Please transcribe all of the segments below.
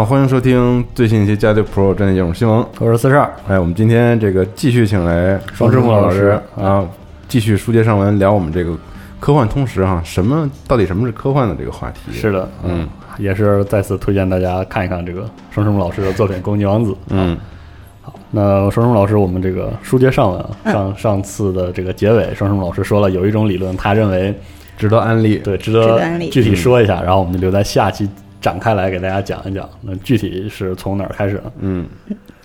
好，欢迎收听最新一期《加六 Pro》战地节目，新闻。我是四十二，哎，我们今天这个继续请来双之木老老师啊，继续书接上文，聊我们这个科幻通识哈，什么到底什么是科幻的这个话题？是的，嗯，也是再次推荐大家看一看这个双之木老师的作品《攻击王子》。嗯，好那双之木老师，我们这个书接上文上上次的这个结尾，双之木老师说了有一种理论，他认为值得安利。对值值得得安利具体说一下，然后我们就留在下期展开来给大家讲一讲。那具体是从哪儿开始呢？嗯，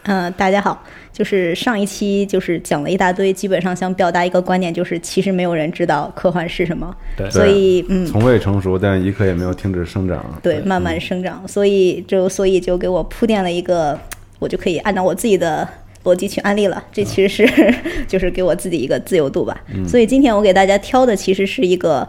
嗯，大家好，就是上一期就是讲了一大堆，基本上想表达一个观点，就是其实没有人知道科幻是什么，对所以嗯，从未成熟，但一刻也没有停止生长。对，慢慢生长，所以就所以就给我铺垫了一个，我就可以按照我自己的逻辑去安利了。这其实是 就是给我自己一个自由度吧。所以今天我给大家挑的其实是一个。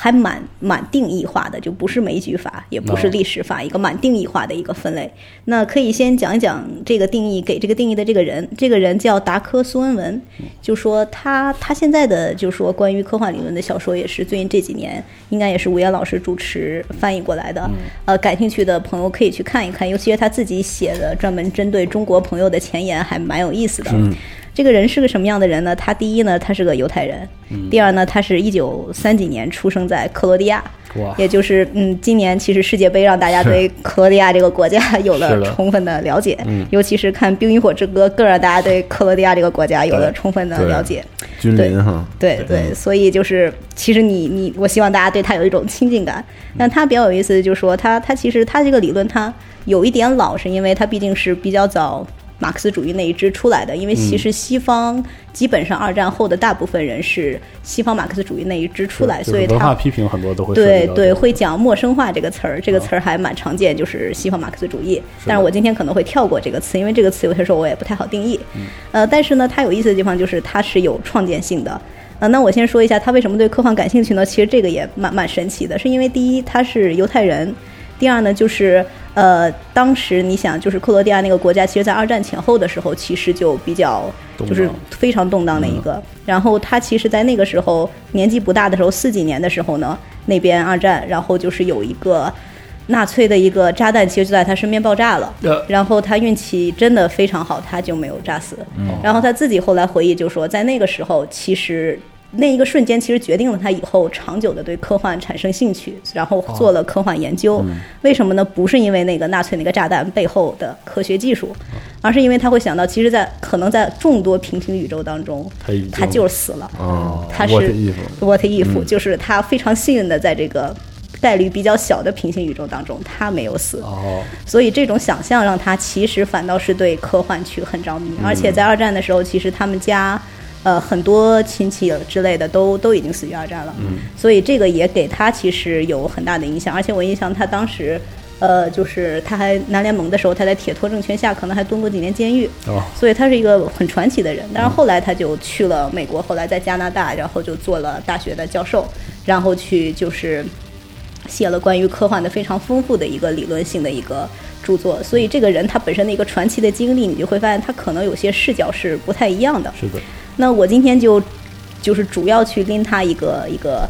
还蛮蛮定义化的，就不是枚举法，也不是哦历史法，一个蛮定义化的一个分类。那可以先讲一讲这个定义，给这个定义的这个人，这个人叫达科苏恩文，就说他他现在的就说关于科幻理论的小说也是最近这几年应该也是吴岩老师主持翻译过来的，呃，感兴趣的朋友可以去看一看，尤其是他自己写的专门针对中国朋友的前言，还蛮有意思的。这个人是个什么样的人呢？他第一呢，他是个犹太人；第二呢，他是一九三几年出生在克罗地亚，也就是嗯，今年其实世界杯让大家对克罗地亚这个国家有了充分的了解，尤其是看《冰与火之歌》，更让大家对克罗地亚这个国家有了充分的了解。君临哈，对。对，所以就是其实你你，我希望大家对他有一种亲近感。但他比较有意思的就是说，他他其实他这个理论他有一点老，是因为他毕竟是比较早马克思主义那一支出来的。因为其实西方基本上二战后的大部分人是西方马克思主义那一支出来，所以他。文化批评很多都会对对，会讲陌生化这个词儿，这个词儿还蛮常见，就是西方马克思主义。但是我今天可能会跳过这个词，因为这个词有些时候我也不太好定义。呃，但是呢，它有意思的地方就是它是有创建性的。呃，那我先说一下他为什么对科幻感兴趣呢？其实这个也蛮蛮神奇的，是因为第一他是犹太人，第二呢就是呃，当时你想就是克罗地亚那个国家，其实在二战前后的时候，其实就比较就是非常动荡的一个。然后他其实，在那个时候年纪不大的时候，四几年的时候呢，那边二战，然后就是有一个纳粹的一个炸弹，其实就在他身边爆炸了。呃然后他运气真的非常好，他就没有炸死。然后他自己后来回忆就说，在那个时候，其实那一个瞬间，其实决定了他以后长久的对科幻产生兴趣，然后做了科幻研究。为什么呢？不是因为那个纳粹那个炸弹背后的科学技术，而是因为他会想到，其实，在可能在众多平行宇宙当中，他他就是死了。哦，他是，what if，、就是他非常幸运的在这个概率比较小的平行宇宙当中，他没有死。哦，所以这种想象让他其实反倒是对科幻去很着迷，而且在二战的时候，其实他们家。呃，很多亲戚之类的都都已经死于二战了，嗯，所以这个也给他其实有很大的影响，而且我印象他当时，呃，就是他还南联盟的时候，他在铁托政权下可能还蹲过几年监狱，哦，所以他是一个很传奇的人。但是后来他就去了美国，后来在加拿大，然后就做了大学的教授，然后去就是写了关于科幻的非常丰富的一个理论性的一个著作。所以这个人他本身的一个传奇的经历，你就会发现他可能有些视角是不太一样的。是的，那我今天就就是主要去拎他一个一个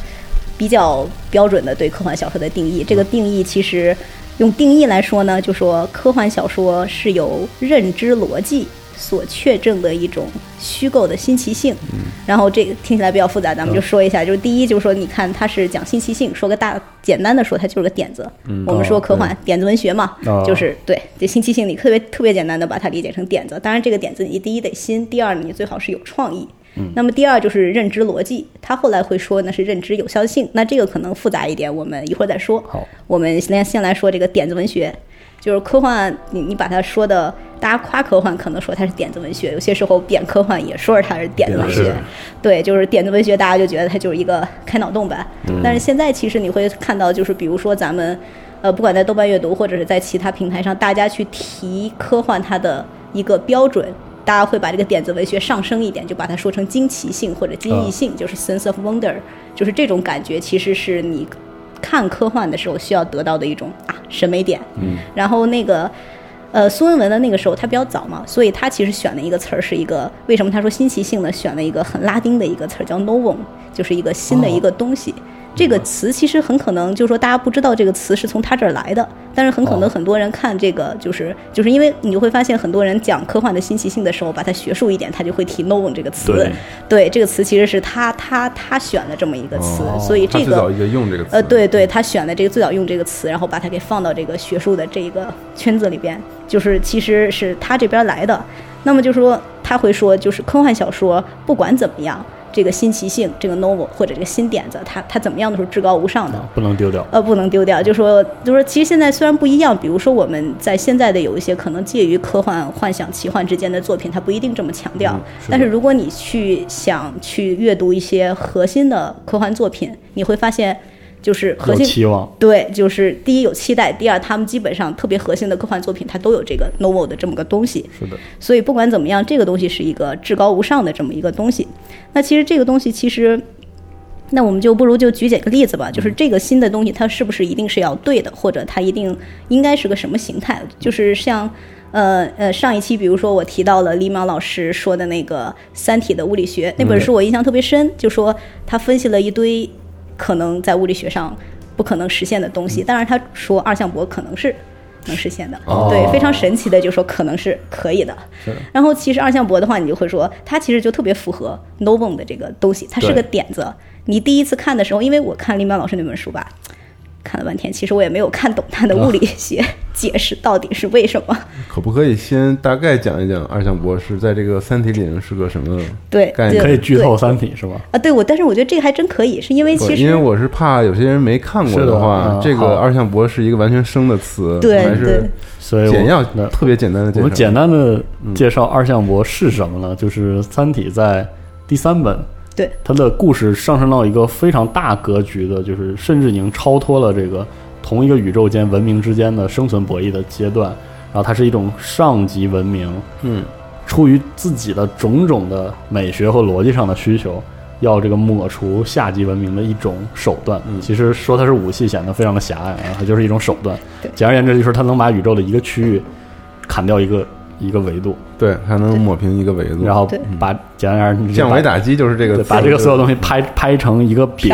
比较标准的对科幻小说的定义。这个定义其实用定义来说呢，就说科幻小说是有认知逻辑所确证的一种虚构的新奇性。然后这个听起来比较复杂，咱们就说一下。就是第一，就是说你看它是讲新奇性，说个大简单的说，它就是个点子。我们说科幻、点子文学嘛，哦就是对这新奇性，你特别特别简单的把它理解成点子。当然，这个点子你第一得新，第二你最好是有创意。嗯那么第二就是认知逻辑，他后来会说那是认知有效性，那这个可能复杂一点，我们一会儿再说。好，我们先先来说这个点子文学，就是科幻，你你把它说的，大家夸科幻可能说它是点子文学，有些时候贬科幻也说是它是点子文学，对，就是点子文学，大家就觉得它就是一个开脑洞版。但是现在其实你会看到，就是比如说咱们，呃，不管在豆瓣阅读或者是在其他平台上，大家去提科幻它的一个标准。大家会把这个点子文学上升一点，就把它说成惊奇性或者惊异性，就是 sense of wonder，就是这种感觉，其实是你看科幻的时候需要得到的一种啊审美点。嗯，然后那个呃苏文文的那个时候他比较早嘛，所以他其实选的一个词儿是一个为什么他说新奇性呢？选了一个很拉丁的一个词儿叫 novum，就是一个新的一个东西。这个词其实很可能就是说大家不知道这个词是从他这儿来的，但是很可能哦很多人看这个就是就是因为你就会发现很多人讲科幻的新奇性的时候，把它学术一点，他就会提 novum 这个词。对对，这个词其实是他他他选的这么一个词，哦所以这个最早用这个词，呃，对对，他选的这个最早用这个词，然后把它给放到这个学术的这一个圈子里边，就是其实是他这边来的。那么就说他会说，就是科幻小说不管怎么样，这个新奇性，这个 novel 或者这个新点子，它它怎么样都是至高无上的。不能丢掉。呃，不能丢掉。就说，就说，其实现在虽然不一样，比如说我们在现在的有一些可能介于科幻、幻想、奇幻之间的作品，它不一定这么强调。嗯是但是如果你去想去阅读一些核心的科幻作品，你会发现，就是核心期望，对，就是第一有期待，第二他们基本上特别核心的科幻作品，它都有这个 novel 的这么个东西。是的，所以不管怎么样，这个东西是一个至高无上的这么一个东西。那其实这个东西其实。那我们就不如就举几个例子吧，就是这个新的东西，它是不是一定是要对的，或者它一定应该是个什么形态？就是像，呃呃，上一期比如说我提到了李淼老师说的那个《三体》的物理学那本书，我印象特别深，就说他分析了一堆可能在物理学上不可能实现的东西，当然他说二向箔可能是能实现的，哦对，非常神奇的就说可能是可以的。然后其实二向箔的话，你就会说它其实就特别符合 novum 的这个东西，它是个点子。你第一次看的时候，因为我看林淼老师那本书吧，看了半天，其实我也没有看懂他的物理学 解释到底是为什么。可不可以先大概讲一讲二向箔是在这个《三体》里面是个什么对，概念？可以剧透《三体》是吧？啊，对我，但是我觉得这个还真可以，是因为其实因为我是怕有些人没看过的话，这个二向箔是一个完全生的词，对对还是所以简要那特别简单的介绍。我们简单的介绍二向箔是什么呢？就是《三体》在第三本，对它的故事上升到一个非常大格局的，就是甚至已经超脱了这个同一个宇宙间文明之间的生存博弈的阶段。然后它是一种上级文明，嗯，出于自己的种种的美学和逻辑上的需求，要这个抹除下级文明的一种手段。嗯其实说它是武器显得非常的狭隘啊，它就是一种手段对。简而言之，就是它能把宇宙的一个区域砍掉一个一个维度，对，还能抹平一个维度，然后把简而言之降维打击就是这个把这个所有东西拍拍成一个饼。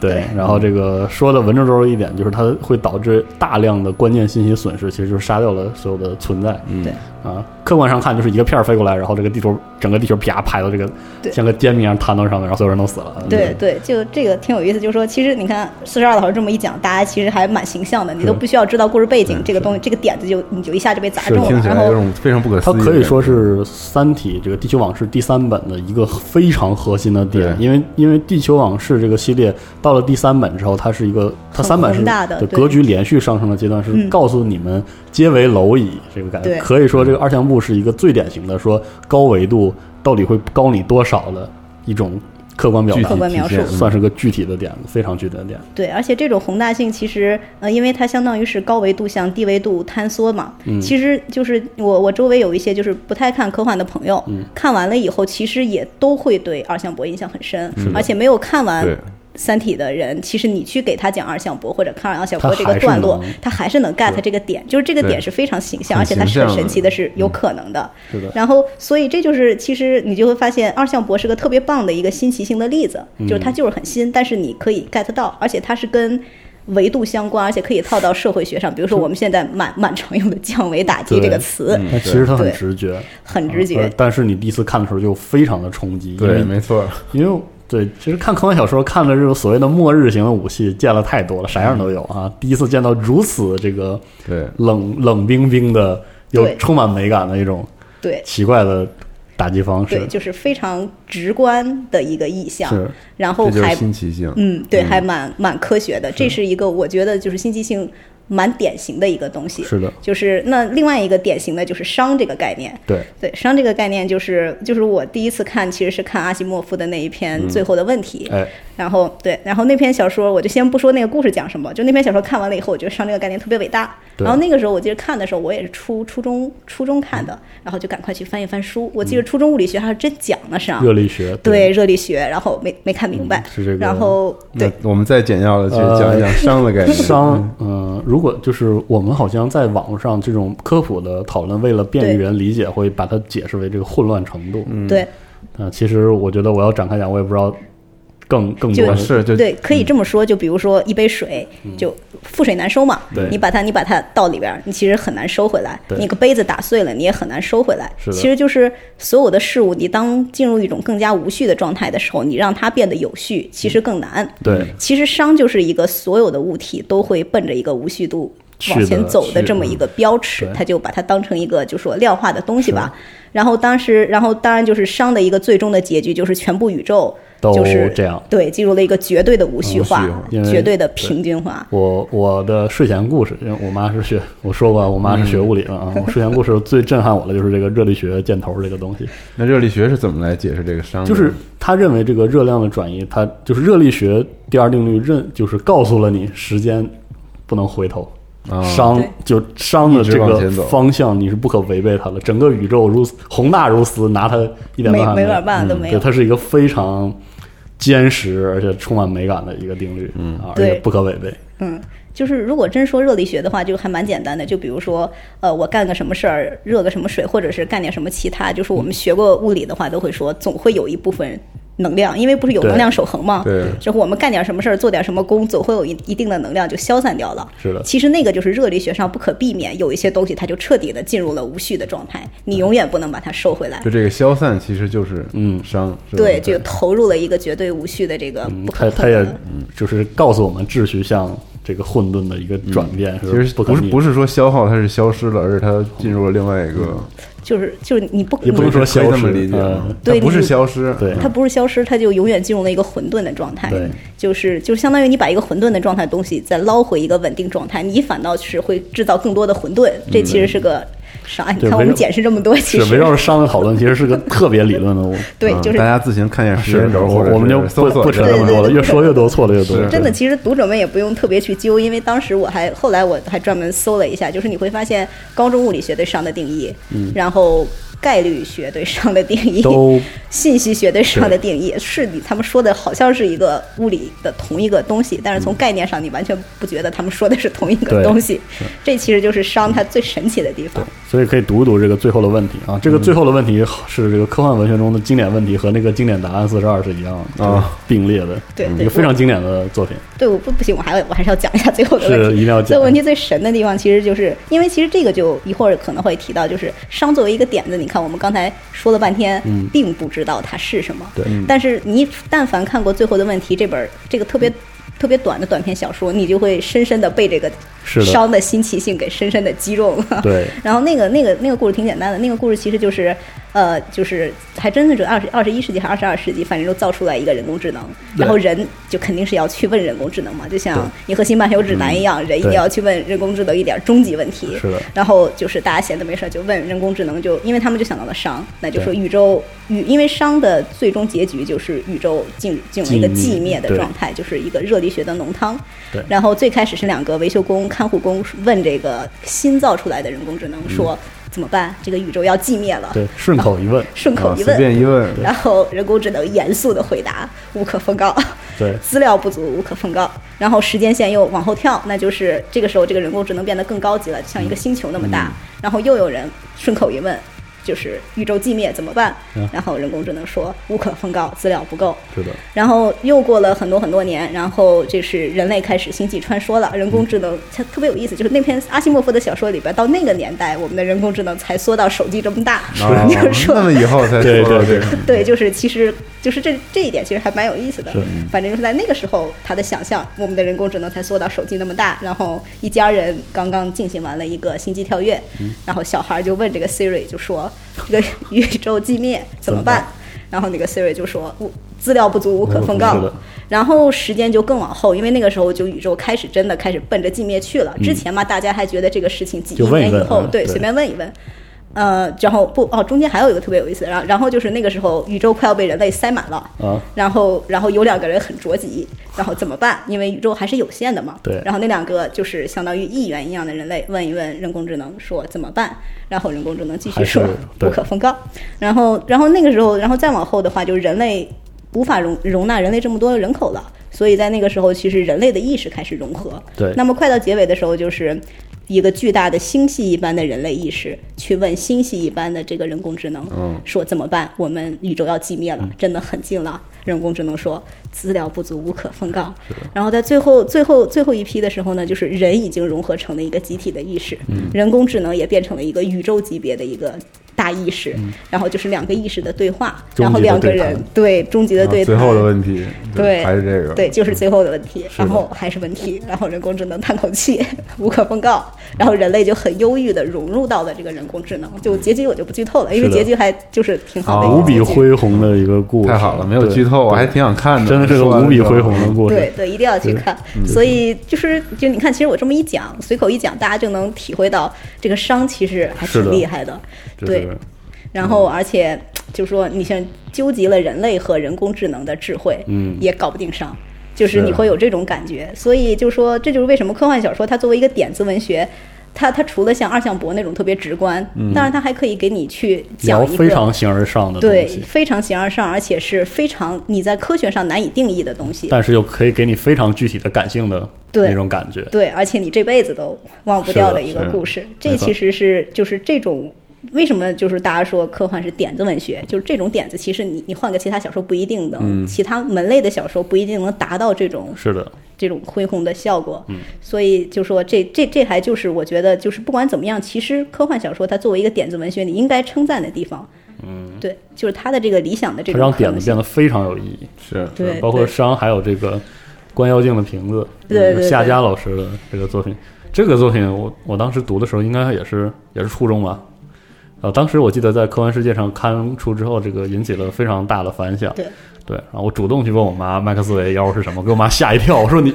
对对，然后这个说的文绉绉一点，就是它会导致大量的关键信息损失，其实就是杀掉了所有的存在。嗯对啊，客观上看就是一个片儿飞过来，然后这个地图整个地球啪拍到这个对像个煎饼一样摊到上面，然后所有人都死了。对对，就这个挺有意思，就是说，其实你看四十二老师这么一讲，大家其实还蛮形象的，你都不需要知道故事背景，这个东西这个点子就你就一下就被砸中了，听起来有然后种非常不可思议。它可以说是《三体》这个《地球往事》第三本的一个非常核心的点，因为因为《地球往事》这个系列到了第三本之后，它是一个它三本是宏大的格局连续上升的阶段，是嗯告诉你们皆为蝼蚁这个感觉。可以说这个二向步是一个最典型的说高维度到底会高你多少的一种客观表达客观描述算是个具体的点子，非常具体的点。对，而且这种宏大性其实，呃，因为它相当于是高维度向低维度坍缩嘛。嗯其实就是我我周围有一些就是不太看科幻的朋友，嗯看完了以后，其实也都会对二向箔印象很深，嗯而且没有看完对。三体的人，其实你去给他讲二向箔或者看二向箔这个段落，他还是能 get 这个点，就是这个点是非常形象，而且它是很神奇的，是有可能的。是的，然后，所以这就是其实你就会发现，二向箔是个特别棒的一个新奇性的例子，就是它就是很新，但是你可以 get 到，而且它是跟维度相关，而且可以套到社会学上。比如说我们现在满满常用的降维打击这个词，嗯。其实它很直觉，很直觉。呃。但是你第一次看的时候就非常的冲击，对，没错，因为对，其实看科幻小说看的这种所谓的末日型的武器见了太多了，啥样都有啊。第一次见到如此这个对，冷冷冰冰的又充满美感的一种对奇怪的打击方式对，式，就是非常直观的一个意象，是然后还就是新奇性。嗯，对，还蛮蛮科学的。这是一个我觉得就是新奇性蛮典型的一个东西。是的，就是那另外一个典型的就是熵这个概念。对，对，熵这个概念就是就是我第一次看其实是看阿西莫夫的那一篇《最后的问题》哎，然后对，然后那篇小说我就先不说那个故事讲什么，就那篇小说看完了以后，我觉得熵这个概念特别伟大。对。然后那个时候我记得看的时候，我也是初初中初中看的，然后就赶快去翻一翻书。我记得初中物理学还是真讲了伤，热力学，对。热力学，然后没没看明白，是这个。然后对。我们再简要的去讲一讲熵的概念。熵，嗯、如果就是我们好像在网络上这种科普的讨论，为了便于人理解，会把它解释为这个混乱程度。嗯，对呃，其实我觉得我要展开讲，我也不知道更更多就是就对，可以这么说。就比如说一杯水，就覆水难收嘛对。你把它你把它倒里边儿，你其实很难收回来。对你个杯子打碎了，你也很难收回来。其实就是所有的事物，你当进入一种更加无序的状态的时候，你让它变得有序，其实更难。对其实熵就是一个所有的物体都会奔着一个无序度往前走的这么一个标尺对，他就把它当成一个就说量化的东西吧。然后当时，然后当然就是商的一个最终的结局就是全部宇宙都就是这样。对，进入了一个绝对的无序化绝对的平均化。我我的睡前故事，因为我妈是学，我说过我妈是学物理的啊。我睡前故事最震撼我的就是这个热力学箭头这个东西，那热力学是怎么来解释这个熵？就是他认为这个热量的转移，它就是热力学第二定律认就是告诉了你时间不能回头，啊，熵对就熵的这个方向你是不可违背它的，整个宇宙如宏大如斯，拿它一点办法没法办都没对，有。它是一个非常坚实而且充满美感的一个定律，嗯。啊，而且不可违背。嗯，就是如果真说热力学的话，就还蛮简单的。就比如说，呃，我干个什么事儿，热个什么水，或者是干点什么其他，就是我们学过物理的话，都会说总会有一部分能量，因为不是有能量守恒嘛？对就是我们干点什么事儿，做点什么功，总会有一一定的能量就消散掉了。是的其实那个就是热力学上不可避免，有一些东西它就彻底的进入了无序的状态，你永远不能把它收回来就。这个消散其实就是嗯伤，是对，就投入了一个绝对无序的这个嗯不，它它也。就是告诉我们秩序向这个混沌的一个转变，其实不是不是是说消耗它是消失了，而是它进入了另外一个，就是就是你不也不能说消失对不是消失，对。它不是消失，它就永远进入了一个混沌的状态。对，就是就是相当于你把一个混沌的状态的东西再捞回一个稳定状态，你反倒是会制造更多的混沌。这其实是个啥？你看我们解释这么多，其实是围绕着商的讨论，其实是个特别理论的。我 对，嗯就是大家自行看一下时间轴，或者我我们就不不扯一下这么多了，越说越多，错的越多。是真的，其实读者们也不用特别去揪，因为当时我还后来我还专门搜了一下，就是你会发现高中物理学对熵的定义，然后概率学对熵的定义，都 信息学对熵的定义是你他们说的好像是一个物理的同一个东西，但是从概念上你完全不觉得他们说的是同一个东西。这其实就是熵它最神奇的地方。所以可以读一读这个最后的问题啊。这个最后的问题是这个科幻文学中的经典问题，和那个经典答案四十二是一样的啊，并列的，对一个非常经典的作品。对，我不不行，我还我还是要讲一下最后的问题。是一定要讲这个问题最神的地方，其实就是因为其实这个就一会儿可能会提到，就是熵作为一个点子，你看我们刚才说了半天，嗯并不知道它是什么。对，但是你但凡看过《最后的问题》这本这个特别特别短的短篇小说，你就会深深的被这个伤的新奇性给深深的击中了。对，然后那个那个那个故事挺简单的，那个故事其实就是，呃，就是还真的是二十二十一世纪还是二十二世纪，反正就造出来一个人工智能，然后人就肯定是要去问人工智能嘛，就对。像银河系漫游指南一样，人一定要去问人工智能一点终极问题。是。的然后就是大家闲的没事儿就问人工智能就，因为他们就想到了商，那就说宇宙宇，因为商的最终结局就是宇宙进进入一个寂灭的状态，就是一个热力学的浓汤。对然后最开始是两个维修工、看护工问这个新造出来的人工智能说、怎么办？这个宇宙要寂灭了。对，顺口一问，顺口一问，便一问，然后人工智能严肃的回答：无可奉告，对，资料不足，无可奉告。然后时间线又往后跳，那就是这个时候这个人工智能变得更高级了，像一个星球那么嗯大。然后又有人顺口一问。就是宇宙寂灭怎么办？嗯？然后人工智能说无可奉告，资料不够。是的，然后又过了很多很多年，然后就是人类开始星际穿梭了，人工智能它特别有意思，就是那篇阿西莫夫的小说里边，到那个年代，我们的人工智能才缩到手机这么大，啊就是说。那么以后才对对对。对，就是其实就是这这一点其实还蛮有意思的。反正就是在那个时候，他的想象，我们的人工智能才缩到手机那么大，然后一家人刚刚进行完了一个星际跳跃，然后小孩就问这个 Siri 就说：“这个宇宙寂灭怎么办？”然后那个 Siri 就说：“无资料不足，无可奉告。然后时间就更往后，因为那个时候就宇宙开始真的开始奔着寂灭去了。之前嘛，大家还觉得这个事情几年以后，对随便问一问。呃，然后不哦，中间还有一个特别有意思，然后然后就是那个时候宇宙快要被人类塞满了，啊，然后然后有两个人很着急，然后怎么办？因为宇宙还是有限的嘛。对然后那两个就是相当于议员一样的人类，问一问人工智能说怎么办？然后人工智能继续说对不可奉告。然后然后那个时候，然后再往后的话，就是人类无法容容纳人类这么多的人口了，所以在那个时候，其实人类的意识开始融合。对那么快到结尾的时候，就是一个巨大的星系一般的人类意识去问星系一般的这个人工智能，嗯说怎么办？我们宇宙要寂灭了，真的很近了。人工智能说资料不足，无可奉告。然后在最后最后最后一批的时候呢，就是人已经融合成了一个集体的意识，人工智能也变成了一个宇宙级别的一个。大意识，然后就是两个意识的对话，然后两个人对终极的对最后的问题，对还是这个，对，就是最后的问题，然后还是问题，然后人工智能叹口气，无可奉告，然后人类就很忧郁的融入到了这个人工智能，就结局我就不剧透了，因为结局还就是挺好的一哦个无比恢宏的一个故事，太好了，没有剧透，我还挺想看的，真的是个无比恢宏的故事。对对，一定要去看。所以就是就你看，其实我这么一讲，随口一讲，大家就能体会到这个伤其实还挺厉害的。对就是，然后而且就说你像纠集了人类和人工智能的智慧，嗯也搞不定伤。就是是你会有这种感觉，所以就说这就是为什么科幻小说它作为一个点子文学，它它除了像二向箔那种特别直观，当然它还可以给你去讲一个非常形而上的对东西，非常形而上，而且是非常你在科学上难以定义的东西。但是又可以给你非常具体的感性的那种感觉。对，而且你这辈子都忘不掉的一个故事。这其实是就是这种。为什么就是大家说科幻是点子文学？就是这种点子，其实你你换个其他小说不一定能，其他门类的小说不一定能达到这种是的，这种恢宏的效果。嗯所以就说这这这还就是我觉得就是不管怎么样，其实科幻小说它作为一个点子文学，你应该称赞的地方。嗯，对，就是它的这个理想的这它种可能性让点子变。得非常有意义。是对，包括商还有这个关妖镜的瓶子，对夏家老师的这个作品，这个作品我我当时读的时候应该也是也是初中吧。呃，当时我记得在科幻世界上刊出之后，这个引起了非常大的反响。对对，然后我主动去问我妈麦克斯韦妖是什么，给我妈吓一跳。我说你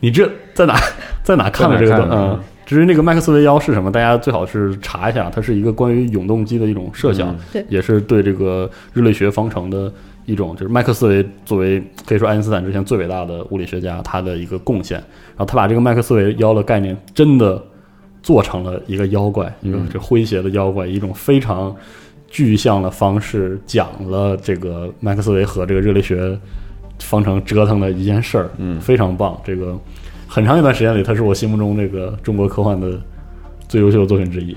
你这在哪在哪看的这个嗯，至于那个麦克斯韦妖是什么，大家最好是查一下，它是一个关于永动机的一种设想，嗯对也是对这个热力学方程的一种，就是麦克斯韦作为可以说爱因斯坦之前最伟大的物理学家，他的一个贡献。然后他把这个麦克斯韦妖的概念真的做成了一个妖怪，一个这诙谐的妖怪，一种非常具象的方式讲了这个麦克斯韦和这个热力学方程折腾的一件事儿，嗯非常棒。这个很长一段时间里，它是我心目中这个中国科幻的最优秀的作品之一。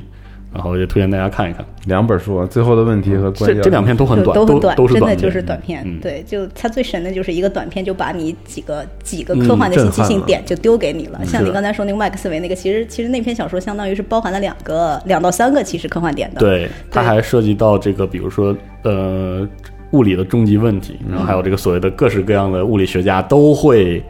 然后也推荐大家看一看，两本书啊，《最后的问题》和关键这这两篇都很短，都都很短，都是短真的就是短片。嗯对，就它最神的就是一个短片，就把你几个几个嗯科幻的信息性点就丢给你了。像你刚才说那个麦克斯韦那个，其实其实那篇小说相当于是包含了两个两到三个其实科幻点的。对，它还涉及到这个，比如说呃，物理的终极问题，然后还有这个所谓的各式各样的物理学家都会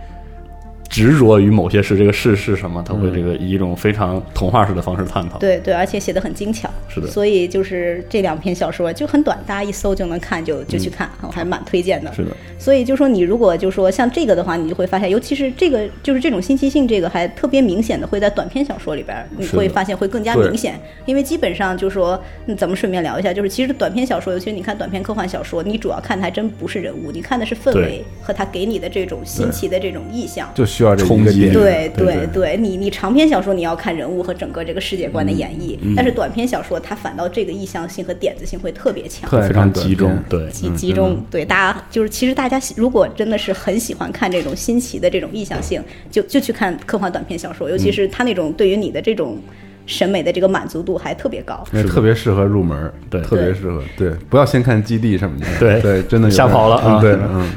执着于某些事，这个事是什么，他会这个以一种非常童话式的方式探讨。对对，而且写的很精巧。是的所以就是这两篇小说就很短，大家一搜就能看，就就去看，我还蛮推荐的。是的，所以就说你如果就说像这个的话，你就会发现，尤其是这个就是这种信息性，这个还特别明显的会在短篇小说里边，你会发现会更加明显。因为基本上就说，嗯咱们顺便聊一下，就是其实短篇小说，尤其是你看短篇科幻小说，你主要看的还真不是人物，你看的是氛围和他给你的这种新奇的这种意象。就需要这一冲击个点，对对对对，你你长篇小说你要看人物和整个这个世界观的演绎，嗯。但是短篇小说它反倒这个意向性和点子性会特别强。非常集中，对，集集中，对大家就是，其实大家喜如果真的是很喜欢看这种新奇的这种意向性，就就去看科幻短篇小说，尤其是它那种对于你的这种审美的这个满足度还特别高。那特别适合入门儿，对。特别适合。对，不要先看基地什么的，对。对，真的吓跑了对，嗯，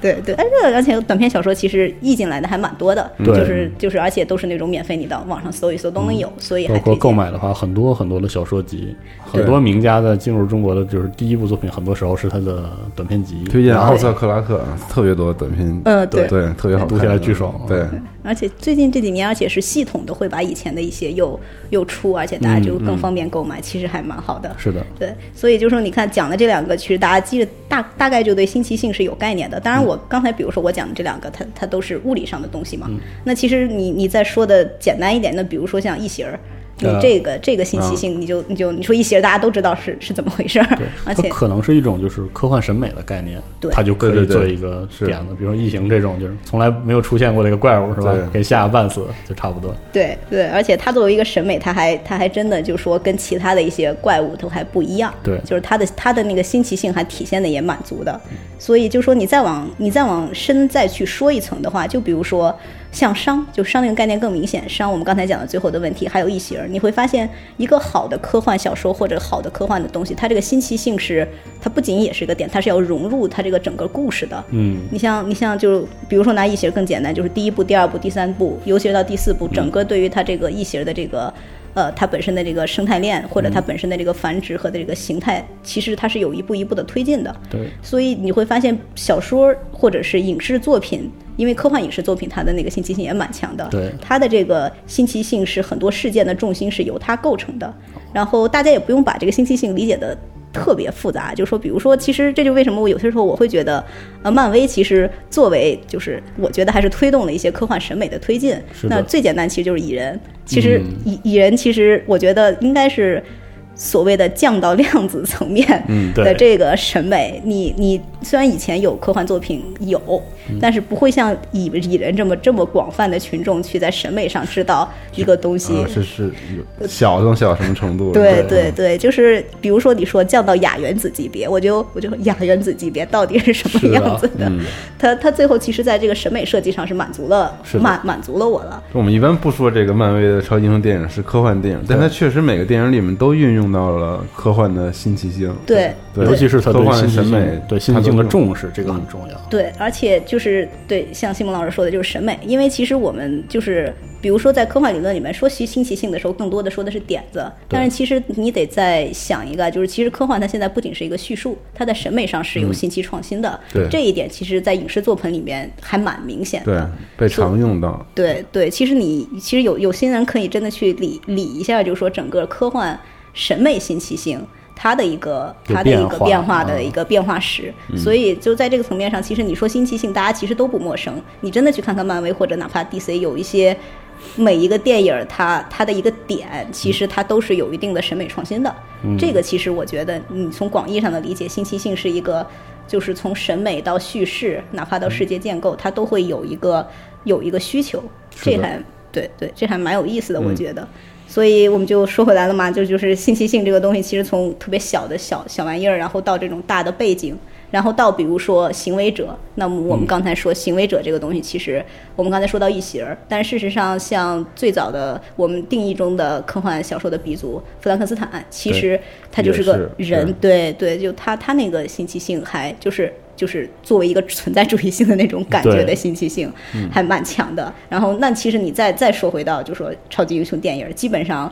对 对，而且而且短篇小说其实译进来的还蛮多的，对。就是就是，而且都是那种免费，你到网上搜一搜都能有，所以包括购买的话，很多很多的小说集，很多名家的进入中国的就是第一部作品，很多时候是他的短篇集。推荐奥瑟克拉克，啊特别多短篇，嗯对。对，特别好，读起来巨爽对，而且最近这几年，而且是系统的会把以前的一些又又出，而且大家就更方便购买，其实还蛮好的。是的，对，所以就说你看讲的这两个，其实大家记得大大概就对新奇性是有概念的。当然，我刚才比如说我讲的这两个，它它都是物理上的东西嘛。那其实你你再说的简单一点，那比如说像异形儿。你呃这个这个新奇性，你就你就你说异形，大家都知道是是怎么回事儿，而且可能是一种就是科幻审美的概念，对它就可以做一个是点子，比如说异形这种，就是从来没有出现过的一个怪物，是吧对？给吓个半死，就差不多。对对，而且它作为一个审美，它还它还真的就说跟其他的一些怪物都还不一样。对就是它的它的那个新奇性还体现的也满足的。所以就说你再往你再往深再去说一层的话，就比如说像商，就商那个概念更明显。商我们刚才讲的最后的问题，还有异形儿，你会发现一个好的科幻小说或者好的科幻的东西，它这个新奇性是它不仅也是一个点，它是要融入它这个整个故事的。嗯，你像你像就比如说拿异形更简单，就是第一部、第二部、第三部，尤其是到第四部，整个对于它这个异形的这个。呃，它本身的这个生态链，或者它本身的这个繁殖和的这个形态，其实它是有一步一步的推进的。对，所以你会发现，小说或者是影视作品，因为科幻影视作品它的那个新奇性也蛮强的。对它的这个新奇性是很多事件的重心是由它构成的。然后大家也不用把这个新奇性理解的特别复杂，就是说，比如说，其实这就为什么我有些时候我会觉得，呃，漫威其实作为就是我觉得还是推动了一些科幻审美的推进。那最简单其实就是蚁人，其实嗯蚁蚁人其实我觉得应该是。所谓的降到量子层面的这个审美，你你虽然以前有科幻作品有，嗯但是不会像蚁蚁人这么这么广泛的群众去在审美上知道一个东西。啊，是是有小能小到什么程度？对对对，就是比如说你说降到亚原子级别，我就我就亚原子级别到底是什么样子的？嗯它它最后其实在这个审美设计上是满足了是满满足了我了。我们一般不说这个漫威的超级英雄电影是科幻电影，但它确实每个电影里面都运用到了科幻的新奇性。对对，尤其是它科幻对新奇的审美性，对新奇性的重视，这个很重要。对，而且就是对，像西蒙老师说的，就是审美。因为其实我们就是，比如说在科幻理论里面说新新奇性的时候，更多的说的是点子。但是其实你得再想一个，就是其实科幻它现在不仅是一个叙述，它在审美上是有新奇创新的。对这一点其实，在影视作品里面还蛮明显对的。被常用到。对对，其实你其实有有些人可以真的去理理一下，就是说整个科幻审美新奇性。它的一个它的一个变化的嗯一个变化史，所以就在这个层面上，其实你说新奇性，大家其实都不陌生。你真的去看看漫威或者哪怕 DC 有一些每一个电影儿，它它的一个点，其实它都是有一定的审美创新的。这个其实我觉得，你从广义上的理解，新奇性是一个，就是从审美到叙事，哪怕到世界建构，它都会有一个有一个需求。这还对对，这还蛮有意思的，我觉得。所以我们就说回来了嘛，就就是信息性这个东西，其实从特别小的小小玩意儿，然后到这种大的背景，然后到比如说行为者。那么我们刚才说行为者这个东西，其实我们刚才说到异形儿，但事实上像最早的我们定义中的科幻小说的鼻祖弗兰克斯坦，其实他就是个人，对对，就他他那个信息性还就是。就是作为一个存在主义性的那种感觉的新奇性，还蛮强的。然后，那其实你再再说回到，就说超级英雄电影，基本上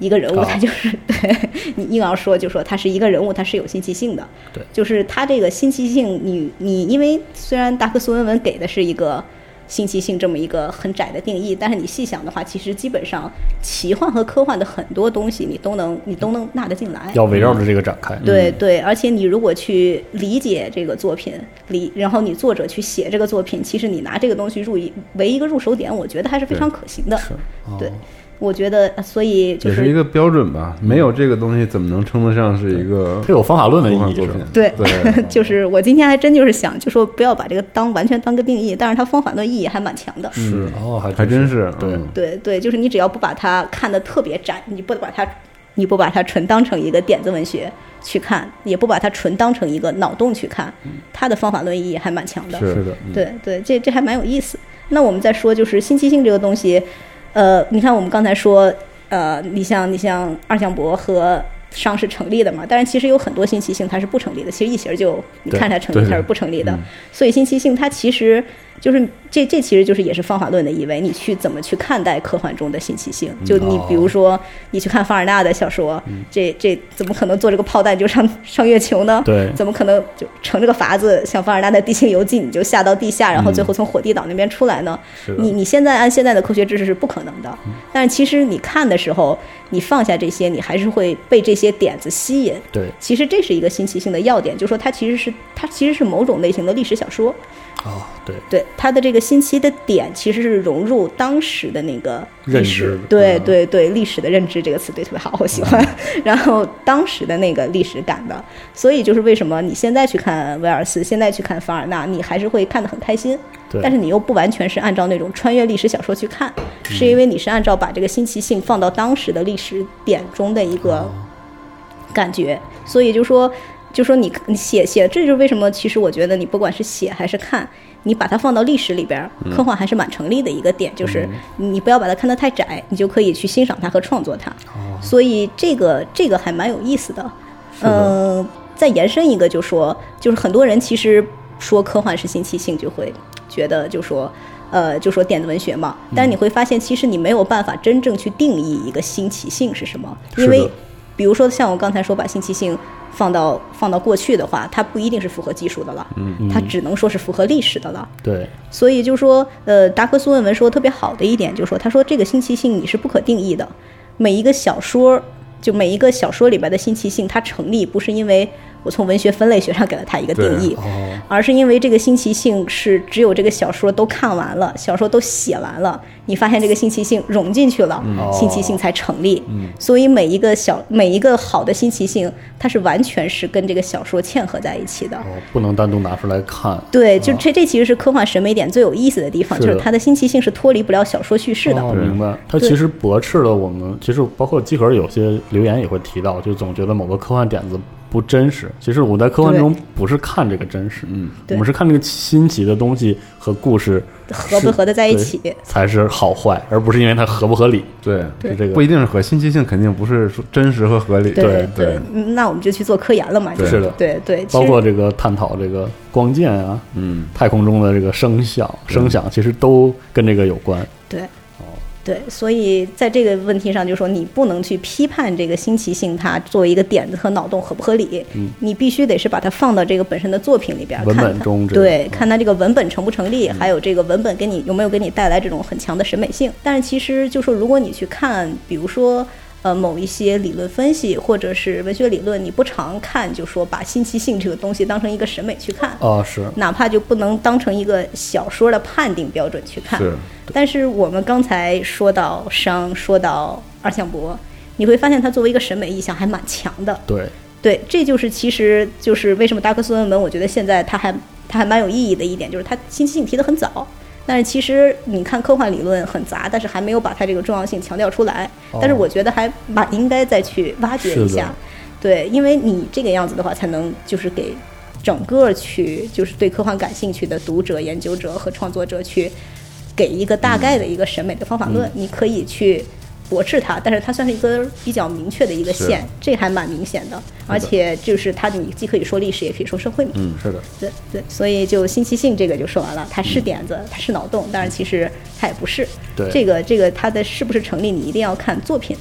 一个人物啊他就是、对你硬要说，就说他是一个人物，他是有新奇性的。对，就是他这个新奇性，你你因为虽然达克苏文文给的是一个。新奇性这么一个很窄的定义，但是你细想的话，其实基本上奇幻和科幻的很多东西，你都能你都能纳得进来。要围绕着这个展开。对对，而且你如果去理解这个作品，理然后你作者去写这个作品，其实你拿这个东西入一为一个入手点，我觉得还是非常可行的。是，哦对，我觉得，呃所以就也是一个标准吧。没有这个东西，怎么能称得上是一个它有方法论的科意义作品？对对，就是我今天还真就是想，就说不要把这个当完全当个定义，但是它方法论意义还蛮强的。是哦，还还真是对嗯对对，就是你只要不把它看得特别窄，你不把它，你不把它纯当成一个点子文学去看，也不把它纯当成一个脑洞去看，它的方法论意义还蛮强的。是是的，对对，这这还蛮有意思。那我们再说，就是新奇性这个东西，呃，你看我们刚才说呃，你像你像二向箔和商是成立的嘛，但是其实有很多新奇性它是不成立的。其实一型就你看它成立，对它是不成立的。嗯所以新奇性它其实就是这这其实就是也是方法论的意味，你去怎么去看待科幻中的新奇性？就你比如说你去看凡尔纳的小说，这这怎么可能做这个炮弹就上上月球呢？对怎么可能就乘这个筏子？像凡尔纳的《地心游记》，你就下到地下，然后最后从火地岛那边出来呢？是你你现在按现在的科学知识是不可能的，但是其实你看的时候，你放下这些，你还是会被这些点子吸引。对其实这是一个新奇性的要点，就是说它其实是它其实是某种类型的历史小说，哦，对。对他的这个新奇的点其实是融入当时的那个认历史，对嗯。对对，历史的认知这个词对特别好，我喜欢。然后当时的那个历史感的，所以就是为什么你现在去看威尔斯，现在去看凡尔纳，你还是会看得很开心。对，但是你又不完全是按照那种穿越历史小说去看，是因为你是按照把这个新奇性放到当时的历史点中的一个感觉，所以就说，就说你你写写，这就是为什么其实我觉得你不管是写还是看，你把它放到历史里边，科幻还是蛮成立的一个点，就是你不要把它看得太窄，你就可以去欣赏它和创作它。所以这个这个还蛮有意思的。嗯、再延伸一个，就说就是很多人其实说科幻是新奇性，就会觉得就说。呃，就说电子文学嘛，但是你会发现，其实你没有办法真正去定义一个新奇性是什么，因为比如说像我刚才说把新奇性放到放到过去的话，它不一定是符合技术的了，嗯。它只能说是符合历史的了。对。所以就说，呃，达克苏文文说特别好的一点，就是说，他说这个新奇性你是不可定义的，每一个小说，就每一个小说里边的新奇性，它成立不是因为我从文学分类学上给了它一个定义，哦，而是因为这个新奇性是只有这个小说都看完了，小说都写完了，你发现这个新奇性融进去了，新奇性才成立。所以每一个小每一个好的新奇性，它是完全是跟这个小说嵌合在一起的。哦，不能单独拿出来看。对，就这这其实是科幻审美点最有意思的地方，是就是它的新奇性是脱离不了小说叙事的。哦，明白。它其实驳斥了我们，其实包括集合有些留言也会提到，就总觉得某个科幻点子不真实。其实我在科幻中不是看这个真实，嗯，我们是看这个新奇的东西和故事合不合的在一起。才是好坏，而不是因为它合不合理。对，是这个不一定是合，新奇性肯定不是说真实和合理。对对那我们就去做科研了嘛。对。是。的。对对，包括这个探讨这个光剑啊，嗯，太空中的这个声响，声响其实都跟这个有关。对。对，所以在这个问题上，就说你不能去批判这个新奇性，它作为一个点子和脑洞合不合理，嗯你必须得是把它放到这个本身的作品里边儿文本中这个对，看它这个文本成不成立，还有这个文本给你有没有给你带来这种很强的审美性。但是其实就说，如果你去看，比如说。呃，某一些理论分析或者是文学理论，你不常看，就说把新奇性这个东西当成一个审美去看，啊，是哪怕就不能当成一个小说的判定标准去看。是但是我们刚才说到商，说到二向箔，你会发现它作为一个审美意象还蛮强的。对，对，这就是其实就是为什么达克斯文文，我觉得现在它还它还蛮有意义的一点，就是它新奇性提得很早。但是其实你看科幻理论很杂，但是还没有把它这个重要性强调出来。但是我觉得还蛮应该再去挖掘一下，对，因为你这个样子的话，才能就是给整个去就是对科幻感兴趣的读者、研究者和创作者去给一个大概的一个审美的方法论，你可以去驳斥它，但是它算是一个比较明确的一个线，这还蛮明显的。而且就是它，你既可以说历史，也可以说社会嘛。嗯，是的，对对，所以就新奇性这个就说完了，它是点子，它是脑洞，但是其实它也不是。对这个这个它的是不是成立，你一定要看作品。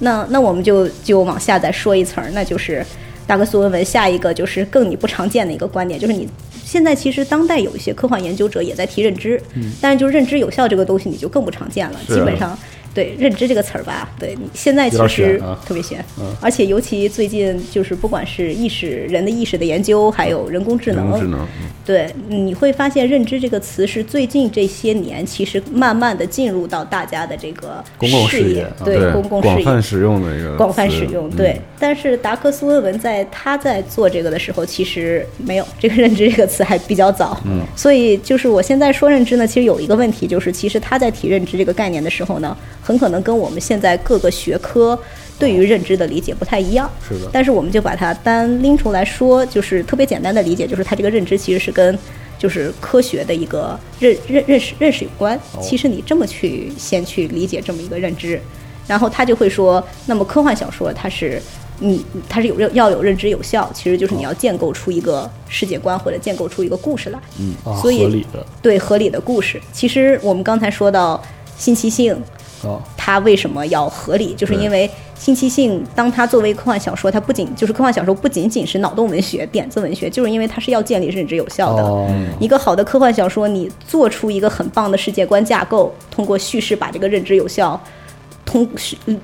那那我们就就往下再说一层儿，那就是大哥苏文文下一个就是更你不常见的一个观点，就是你现在其实当代有一些科幻研究者也在提认知，但是就认知有效这个东西你就更不常见了，基本上。对认知这个词儿吧，对你现在其实特别悬，嗯。而且尤其最近就是不管是意识人的意识的研究，还有人工智能，智能，对，你会发现“认知”这个词是最近这些年其实慢慢的进入到大家的这个公共视视野啊对公共视野。广泛使用的一个广泛使用，嗯。对。但是达克斯文文在他在做这个的时候，其实没有这个“认知”这个词还比较早，嗯。所以就是我现在说认知呢，其实有一个问题，就是其实他在提认知这个概念的时候呢，很可能跟我们现在各个学科对于认知的理解不太一样。是的，但是我们就把它单拎出来说，就是特别简单的理解，就是它这个认知其实是跟就是科学的一个认认认识认识有关。哦其实你这么去先去理解这么一个认知，然后他就会说，那么科幻小说它是你它是有认要有认知有效，其实就是你要建构出一个世界观或者建构出一个故事来，啊，所以合理的对合理的故事。其实我们刚才说到新奇性，啊，它为什么要合理？就是因为新奇性，当它作为科幻小说，它不仅就是科幻小说，不仅仅是脑洞文学、点子文学，就是因为它是要建立认知有效的。哦，一个好的科幻小说，你做出一个很棒的世界观架构，通过叙事把这个认知有效通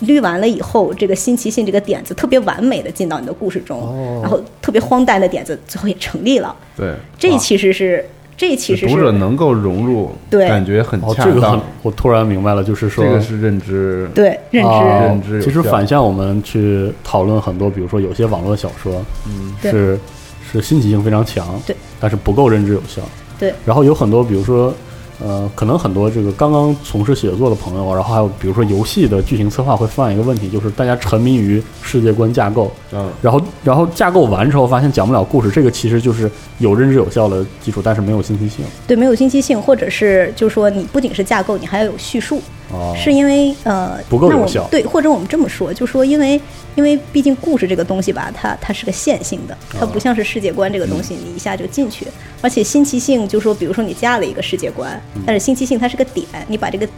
捋完了以后，这个新奇性这个点子特别完美的进到你的故事中，哦然后特别荒诞的点子最后也成立了。对，这其实是这其实读者能够融入，对感觉很哦，恰当这个很，，我突然明白了，就是说这个是认知，对认知。啊认知其实反向我们去讨论很多，比如说有些网络小说，嗯，是是新奇性非常强，对，但是不够认知有效。对，然后有很多，比如说，呃，可能很多这个刚刚从事写作的朋友，然后还有比如说游戏的剧情策划会犯一个问题，就是大家沉迷于世界观架构，嗯，然后然后架构完之后发现讲不了故事，这个其实就是有认知有效的基础，但是没有信息性。对，没有信息性，或者是就是说你不仅是架构，你还要有叙述，哦，是因为呃那我们不够有效。对，或者我们这么说，就说因为因为毕竟故事这个东西吧，它它是个线性的，它哦不像是世界观这个东西，你一下就进去。而且新奇性，就说比如说你加了一个世界观，嗯。但是新奇性它是个点，你把这个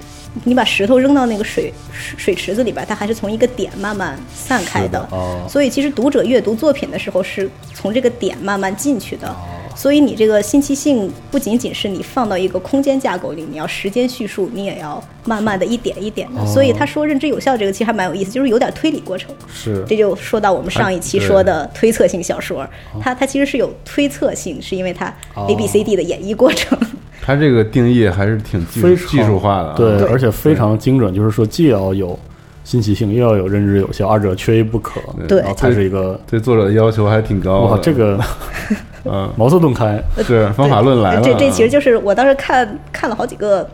你把石头扔到那个水水水池子里边，它还是从一个点慢慢散开是的哦。所以其实读者阅读作品的时候是从这个点慢慢进去的。哦所以你这个新奇性不仅仅是你放到一个空间架构里，你要时间叙述，你也要慢慢的一点一点的。哦。所以他说认知有效这个其实还蛮有意思，就是有点推理过程。是。这就说到我们上一期说的推测性小说，它它其实是有推测性，是因为它哦。A B C D 的演绎过程。它这个定义还是挺技非技术化的啊，对，而且非常精准，就是说既要有新奇性，又要有认知有效，二者缺一不可，对。然后才是一个对作者的要求还挺高哇，这个 嗯，茅塞顿开。是方法论来了啊。这这其实就是我当时看看了好几个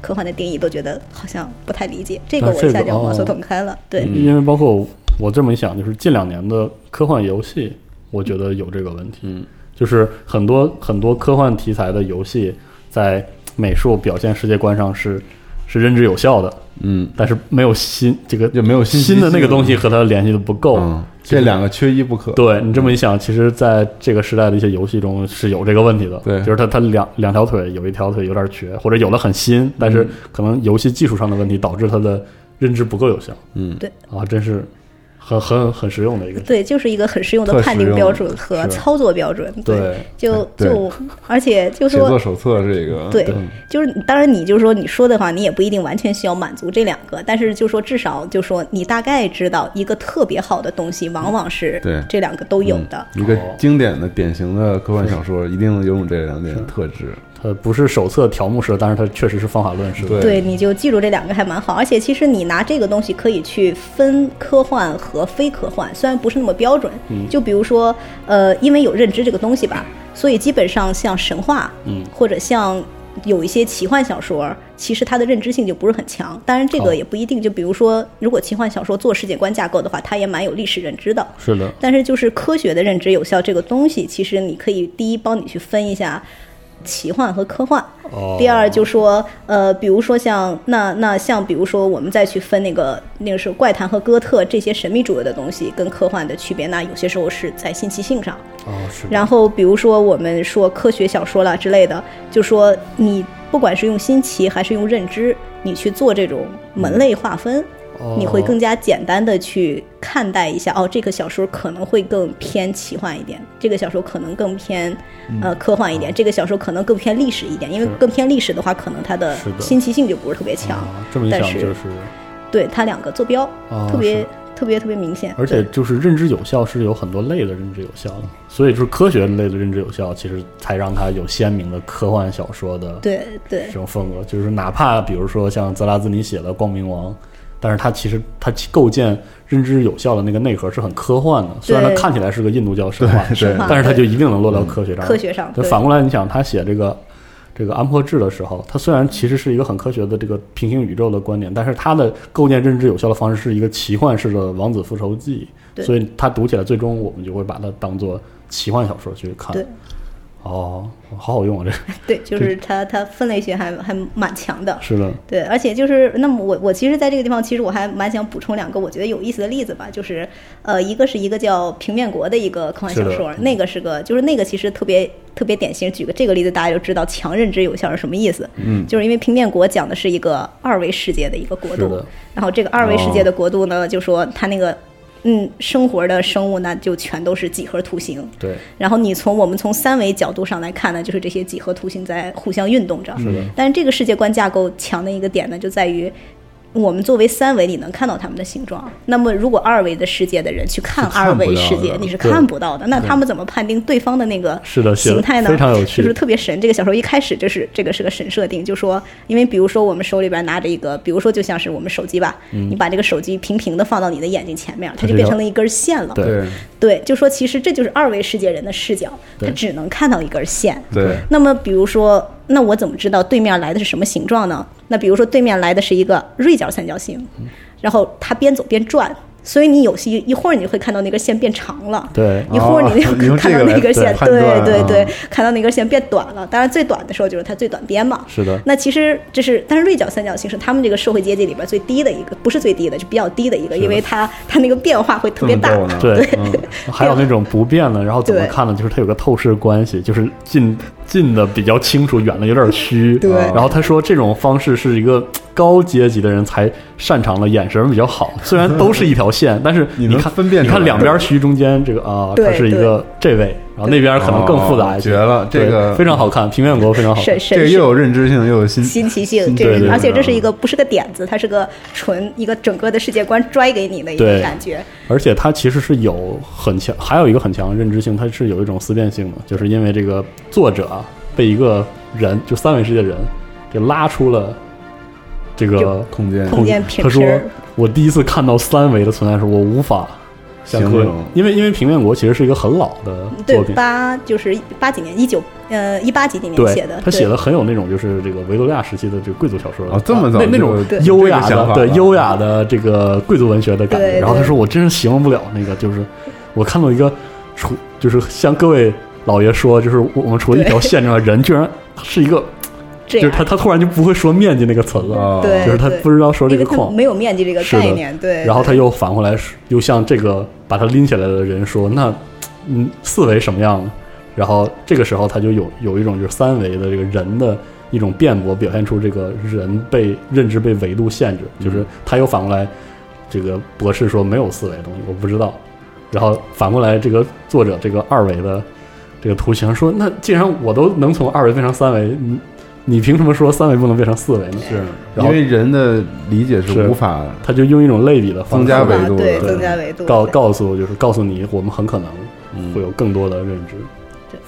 科幻的定义，都觉得好像不太理解。这个我一下啊这个就茅塞哦顿开了。对，因为包括我这么一想，就是近两年的科幻游戏，我觉得有这个问题，嗯，就是很多很多科幻题材的游戏在美术表现世界观上是是认知有效的，嗯但是没有新这个就没有新的那个东西和它联系的不够。嗯，这两个缺一不可。对你这么一想，其实在这个时代的一些游戏中是有这个问题的。对就是它它两两条腿有一条腿有点瘸，或者有的很新，但是可能游戏技术上的问题导致它的认知不够有效嗯，对啊，真是很很很实用的一个。对，就是一个很实用的判定标准和操作标准。对就对就 而且就说写作说。手册这个，对嗯，就是当然，你就是说你说的话，你也不一定完全需要满足这两个，但是就说至少就说你大概知道一个特别好的东西，往往是对这两个都有的。一个经典的、典型的科幻小说，一定拥有这两点特质。它不是手册条目式的，但是它确实是方法论式的。对对，你就记住这两个还蛮好。而且其实你拿这个东西可以去分科幻和非科幻，虽然不是那么标准。嗯就比如说，呃，因为有认知这个东西吧，所以基本上像神话，嗯或者像有一些奇幻小说，其实它的认知性就不是很强。当然，这哦个也不一定。就比如说，如果奇幻小说做世界观架构的话，它也蛮有历史认知的。是的，但是就是科学的认知有效这个东西，其实你可以第一帮你去分一下奇幻和科幻。哦第二就说，呃，比如说像那那像比如说我们再去分那个那个是怪谈和哥特这些神秘主义的东西跟科幻的区别，那有些时候是在新奇性上。哦是。然后比如说我们说科学小说啦之类的，就说你不管是用新奇还是用认知，你去做这种门类划分。哦你会更加简单的去看待一下，哦，这个小说可能会更偏奇幻一点，这个小说可能更偏呃科幻一点，这个小说可能更偏历史一点，因为更偏历史的话，可能它的新奇性就不是特别强，啊这么一想就是，对它两个坐标、哦特别特别特别明显，而且就是认知有效是有很多类的认知有效的，所以就是科学类的认知有效，其实才让它有鲜明的科幻小说的对对。这种风格。就是哪怕比如说像泽拉兹尼写的《光明王》，但是它其实它构建认知有效的那个内核是很科幻的，虽然它看起来是个印度教神话，对但是它就一定能落到科学上。科学上对。对反过来，你想他写这个这个安珀志的时候，他虽然其实是一个很科学的这个平行宇宙的观点，但是他的构建认知有效的方式是一个奇幻式的王子复仇记，所以他读起来最终我们就会把它当做奇幻小说去看。对哦，好好用啊，这 对，就是它它分类学还还蛮强的。是的，对，而且就是，那么我我其实在这个地方，其实我还蛮想补充两个我觉得有意思的例子吧，就是呃，一个是一个叫平面国的一个科幻小说，那个是个，就是那个其实特别特别典型。举个这个例子，大家就知道强认知有效是什么意思。嗯，就是因为平面国讲的是一个二维世界的一个国度，然后这个二维世界的国度呢，就说它那个嗯生活的生物呢，就全都是几何图形。对，然后你从我们从三维角度上来看呢，就是这些几何图形在互相运动着。是的，但是这个世界观架构强的一个点呢，就在于我们作为三维，你能看到它们的形状。那么如果二维的世界的人去看二维世界，你是看不到的。那他们怎么判定对方的那个是的形态呢？非常有趣就是特别神。这个小说一开始就是这个是个神设定，就说因为比如说我们手里边拿着一个，比如说就像是我们手机吧，你把这个手机平平的放到你的眼睛前面，它就变成了一根线了。对对对，就说其实这就是二维世界人的视角，他只能看到一根线。对那么比如说，那我怎么知道对面来的是什么形状呢？那比如说对面来的是一个锐角三角形，然后它边走边转，所以你有些一会儿你就会看到那根线变长了。对，一会儿你哦你用就看到那根线，判对对对，看到那根线变短了。当然，最短的时候就是它最短边嘛。是的，那其实这是，但是锐角三角形是他们这个社会阶级里边最低的一个，不是最低的，是比较低的一个，因为它它那个变化会特别大 对，嗯还有那种不变的，然后怎么看呢？就是它有个透视关系，就是近近的比较清楚，远的有点虚。对然后他说这种方式是一个高阶级的人才擅长的，眼神比较好。虽然都是一条线，但是 你能看分辨你看两边虚，中间这个啊，对它是一个这位，然后那边可能更复杂一些。哦绝了这个非常好看，平面国非常好这个又有认知性又有新新奇性，这对而且这是一个不是个点子，它是个纯一个整个的世界观拽给你的一个感觉。而且它其实是有很强，还有一个很强的认知性，它是有一种思辨性的，就是因为这个作者啊被一个人，就三维世界人给拉出了这个空间。空间品他说，我第一次看到三维的存在时，我无法形容，因为因为平面国其实是一个很老的对作品。八就是八几年，一九呃一八几几年写的，，他写的很有那种就是这个维多利亚时期的这个贵族小说啊这么早那那种优雅的对优雅的这个贵族文学的感觉。然后他说我真是形容不了那个，就是我看到一个除就是像各位老爷说，就是我我们除了一条线之外，人居然是一个，这样就是他他突然就不会说面积那个词了，就是他不知道说这个框。没有面积这个概念，对。然后他又反过来，又向这个把他拎起来的人说：“那，嗯，四维什么样呢？”然后这个时候他就有有一种就是三维的这个人的一种辩驳，表现出这个人被认知被维度限制，就是他又反过来，这个博士说没有四维的东西，我不知道。然后反过来，这个作者这个二维的这个图形说：“那既然我都能从二维变成三维，你你凭什么说三维不能变成四维呢？”是。因为人的理解是是。无法他就用一种类比的方式增加维度对。的增加维度，告告诉就是告诉你，我们很可能嗯。会有更多的认知。对。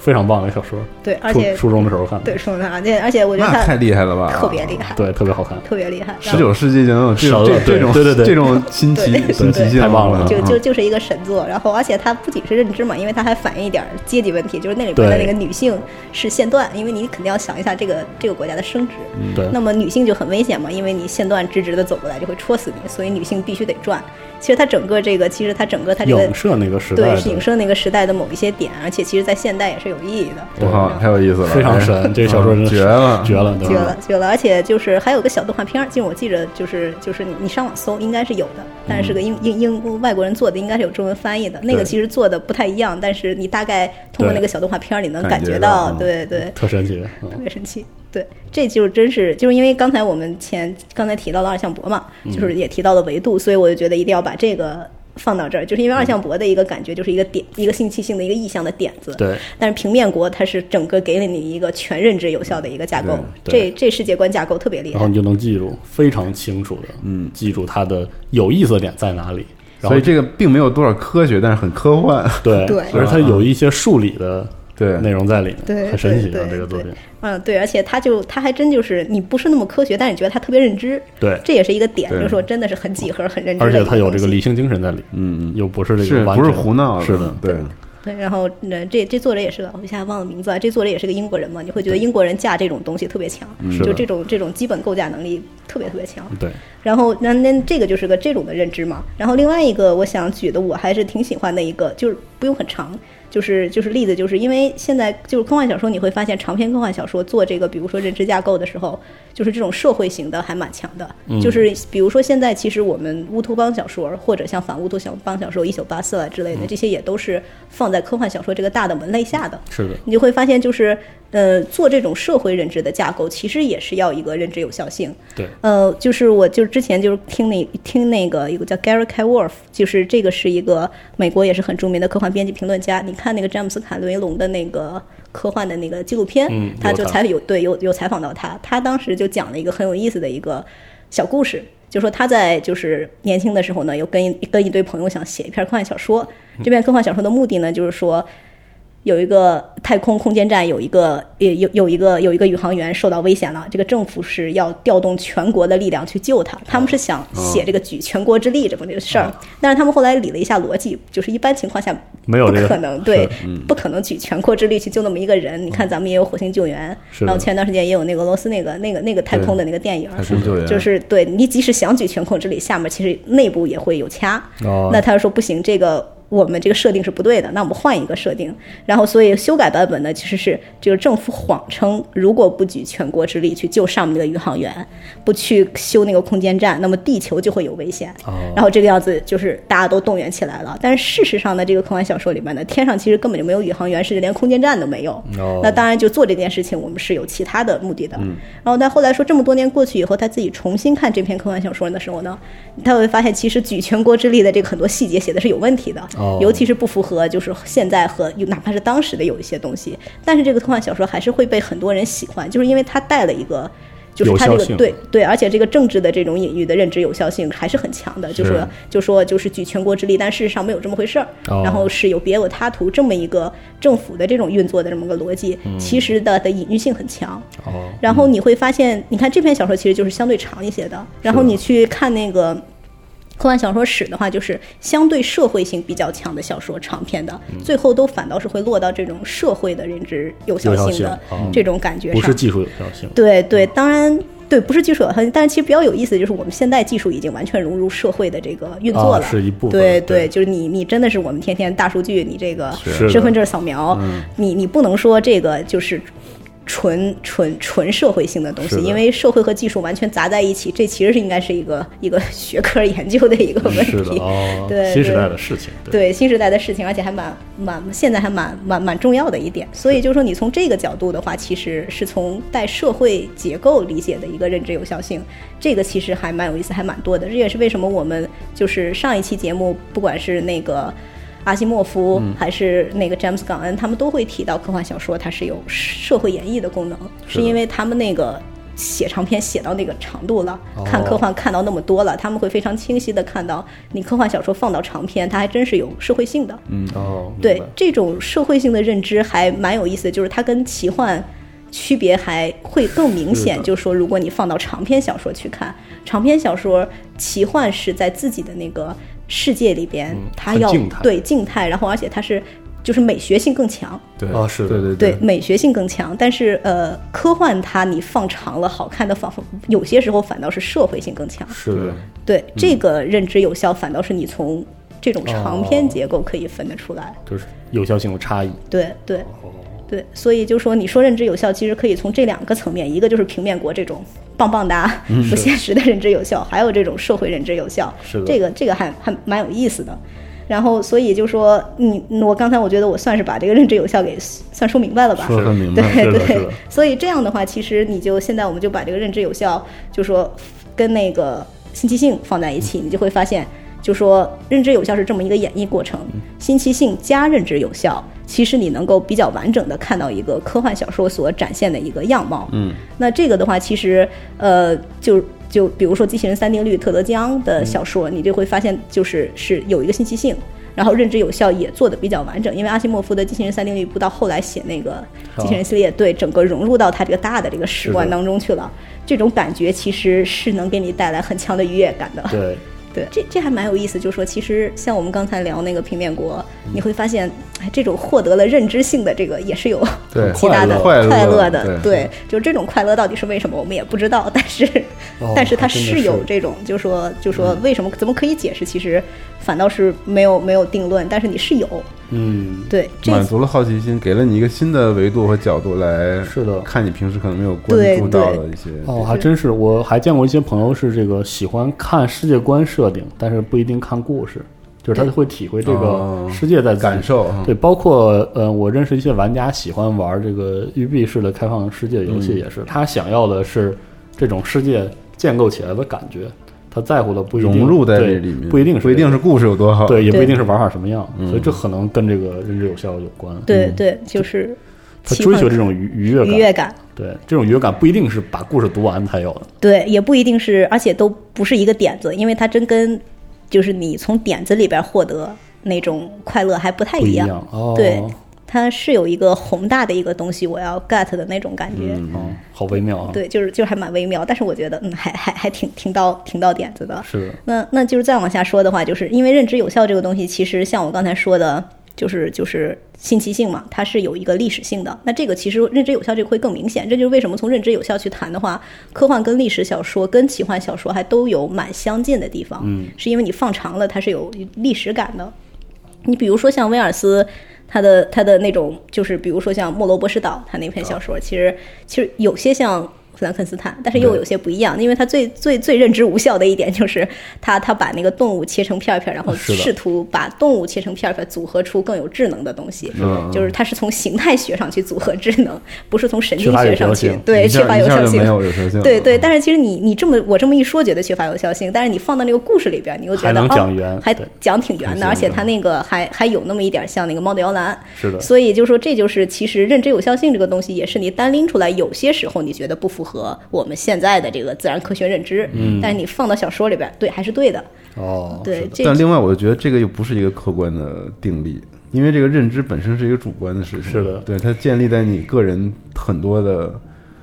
非常棒的小说，对，而且初中的时候看的，对说的，而且而且我觉得那太厉害了吧，特别厉害，对，特别好看。特别厉害。十九世纪就能有这种这这种对对对。这种新奇对新奇性，太棒了就嗯。就就是一个神作，然后而且它不仅是认知嘛，因为它还反映一点阶级问题，就是那里边的那个女性是线段，因为你肯定要想一下这个这个国家的升值，对，那么女性就很危险嘛，因为你线段直直的走过来就会戳死你，所以女性必须得转。其实它整个这个，其实它整个它这个影射那个时代对是影射那个时代的某一些点，而且其实在现代也是有意义的。哇，太有意思了，非常神，这个小说真的绝了，绝了，绝了，绝了！而且就是还有个小动画片儿，就我记着，就是就是你你上网搜应该是有的，但是是个英英英外国人做的，应该是有中文翻译的。那个其实做的不太一样，但是你大概通过那个小动画片儿，你能感感觉觉到嗯对对，特神奇。嗯特别神奇。对，这就真是就是因为刚才我们前刚才提到了二向箔嘛，嗯就是也提到了维度，所以我就觉得一定要把这个放到这儿，就是因为二向箔的一个感觉就是一个点，一个信息性的一个意向的点子。对，但是平面国它是整个给了你一个全认知有效的一个架构，对这这世界观架构特别厉害然后你。就能记住，非常清楚的，嗯，记住它的有意思的点在哪里。然后所以这个并没有多少科学，但是很科幻，对，对而它有一些数理的对内容在里面，对很神奇对对啊，这个作品。嗯，对，而且他就他还真就是你不是那么科学，但是你觉得他特别认知，对，这也是一个点，就是说真的是很几何、很认知而。且他有这个理性精神在里，嗯嗯，又不是这个不是胡闹是的，对，对，然后那，这这作者也是个，我一下忘了名字啊。这作者也是个英国人嘛，你会觉得英国人架这种东西特别强，就这种这种基本构架能力特别特别强。对，然后那那这个就是个这种的认知嘛。然后另外一个我想举的，我还是挺喜欢的一个，就是不用很长，就是就是例子，就是因为现在就是科幻小说，你会发现长篇科幻小说做这个，比如说认知架构的时候，就是这种社会型的还蛮强的。就是比如说现在其实我们乌托邦小说或者像反乌托邦小说、一九八四啊之类的，这些也都是放在科幻小说这个大的门类下的。是的，你就会发现，就是呃，做这种社会认知的架构，其实也是要一个认知有效性。对，呃，就是我就是之前就是听那听那个一个叫 Gary K. Wolf，就是这个是一个美国也是很著名的科幻编辑评论家。你看那个詹姆斯卡雷龙的那个科幻的那个纪录片，嗯他就采有对有有采访到他，他当时就讲了一个很有意思的一个小故事。就说他在就是年轻的时候呢，有跟一跟一堆朋友想写一篇科幻小说。这篇科幻小说的目的呢，就是说有一个太空空间站有一个有有有一个有一个宇航员受到危险了，这个政府是要调动全国的力量去救他。他们是想写这个举全国之力这么这个事儿，但是他们后来理了一下逻辑，就是一般情况下没有不可能，对，不可能举全国之力去救那么一个人。你看咱们也有火星救援，然后前段时间也有那个俄罗斯那个那个那个太空的那个电影，就是对你即使想举全国之力，下面其实内部也会有掐。哦。那他就说不行，这个我们这个设定是不对的，那我们换一个设定。然后所以修改版本呢，其实是这个政府谎称，如果不举全国之力去救上面那个宇航员，不去修那个空间站，那么地球就会有危险。哦然后这个样子就是大家都动员起来了。但是事实上呢，这个科幻小说里面呢，天上其实根本就没有宇航员，甚至连空间站都没有。哦那当然，就做这件事情，我们是有其他的目的的。然后但后来说，这么多年过去以后，他自己重新看这篇科幻小说的时候呢，他会发现，其实举全国之力的这个很多细节写的是有问题的，哦尤其是不符合就是现在和哪怕是当时的有一些东西。但是这个科幻小说还是会被很多人喜欢，就是因为它带了一个。就是它这个对对，而且这个政治的这种隐喻的认知有效性还是很强的，就是就说就是举全国之力，但事实上没有这么回事儿，哦然后是有别有他图这么一个政府的这种运作的这么个逻辑，其实的的隐喻性很强。哦，然后你会发现，你看这篇小说其实就是相对长一些的，然后你去看那个。科幻小说史的话，就是相对社会性比较强的小说，长篇的，最后都反倒是会落到这种社会的认知有效性的这种感觉上。不是技术有效性，对对，当然对，不是技术有效性，但是其实比较有意思的就是我们现在技术已经完全融入社会的这个运作啊了，是一部分对对就是你你真的是我们天天大数据，你这个身份证扫描，你你不能说这个就是。纯纯纯社会性的东西因为社会和技术完全砸在一起，这其实是应该是一个一个学科研究的一个问题。是的哦，对新时代的事情，对对新时代的事情，而且还蛮蛮现在还蛮蛮蛮重要的一点。所以就是说，你从这个角度的话，其实是从带社会结构理解的一个认知有效性，这个其实还蛮有意思，还蛮多的。这也是为什么我们就是上一期节目，不管是那个。阿西莫夫还是那个詹姆斯·冈恩，他们都会提到科幻小说它是有社会演绎的功能，是因为他们那个写长篇写到那个长度了，看科幻看到那么多了，他们会非常清晰的看到，你科幻小说放到长篇，它还真是有社会性的。嗯，哦，对这种社会性的认知还蛮有意思的，就是它跟奇幻区别还会更明显。是就是说，如果你放到长篇小说去看，长篇小说奇幻是在自己的那个世界里边，嗯它要很静态。对静态，然后而且它是就是美学性更强。对啊是的对对对，美学性更强，但是呃，科幻它你放长了，好看的仿佛有些时候反倒是社会性更强。是的，对，这个认知有效，反倒是你从这种长篇结构可以分得出来。就是有效性的差异，对对。哦对，所以就说你说认知有效，其实可以从这两个层面，一个就是平面国这种棒棒哒、不现实的认知有效，还有这种社会认知有效。是的这个这个还还蛮有意思的。然后，所以就说你我刚才我觉得我算是把这个认知有效给算说明白了吧？说明白对对所以这样的话，其实你就现在我们就把这个认知有效，就说跟那个信息性放在一起，你就会发现，就说认知有效是这么一个演绎过程，新奇性加认知有效，其实你能够比较完整的看到一个科幻小说所展现的一个样貌。嗯，那这个的话，其实呃，就就比如说《机器人三定律》特德·江的小说，你就会发现，就是是有一个新奇性，然后认知有效也做的比较完整。因为阿西莫夫的《机器人三定律》不到后来写那个机器人系列，对整个融入到他这个大的这个史观当中去了，这种感觉其实是能给你带来很强的愉悦感的。对，对，这这还蛮有意思。就是说，其实像我们刚才聊那个平面国，你会发现，哎，这种获得了认知性的这个也是有对其他的快乐快乐的，对就是这种快乐到底是为什么，我们也不知道。但是，哦但是它是有这种，就说就说为什么怎么可以解释？其实反倒是没有没有定论，但是你是有。嗯，对，满足了好奇心，给了你一个新的维度和角度来是的。看你平时可能没有关注到的一些。哦，还真是，我还见过一些朋友是这个喜欢看世界观设定，但是不一定看故事，就是他就会体会这个哦。世界在感受对，包括呃，我认识一些玩家喜欢玩这个育碧式的开放世界游戏，嗯。也是、他想要的是这种世界建构起来的感觉，他在乎的不一定融入在这里面，不一定是不一定是故事有多好，对，也不一定是玩法什么样，嗯所以这可能跟这个认知有效有关。嗯对对，就是他追求这种愉愉悦感，愉悦感，对这种愉悦感不一定是把故事读完才有的，对，也不一定是，而且都不是一个点子，因为它真跟就是你从点子里边获得那种快乐还不太一样。样哦。对它是有一个宏大的一个东西，我要 get 的那种感觉。嗯哦，好微妙啊。，对，就是就是还蛮微妙，但是我觉得嗯，还还还挺挺到挺到点子的。是的，那那就是再往下说的话，就是因为认知有效这个东西，其实像我刚才说的，就是就是信息性嘛，它是有一个历史性的。那这个其实认知有效这个会更明显，这就是为什么从认知有效去谈的话，科幻跟历史小说跟奇幻小说还都有蛮相近的地方。嗯，是因为你放长了，它是有历史感的。你比如说像威尔斯。他的他的那种就是，比如说像《莫罗博士岛》，他那篇小说，其实其实有些像弗兰肯斯坦，但是又有些不一样，因为他最最最认知无效的一点就是他他把那个动物切成片儿片儿，然后试图把动物切成片儿片儿，组合出更有智能的东西。是就是它是从形态学上去组合智能，不是从神经学上去对缺乏有效性一下就没。有有效性，对对，但是其实你你这么我这么一说，觉得缺乏有效性，但是你放到那个故事里边，你又觉还得哦还讲挺圆的而且他那个还还有那么一点像那个猫的摇篮，是的，所以就说这就是其实认知有效性这个东西，也是你单拎出来，有些时候你觉得不符合我们现在的这个自然科学认知，嗯。但是你放到小说里边，对还是对的，哦，对但另外，我觉得这个又不是一个客观的定力，因为这个认知本身是一个主观的事情。是的。对它建立在你个人很多的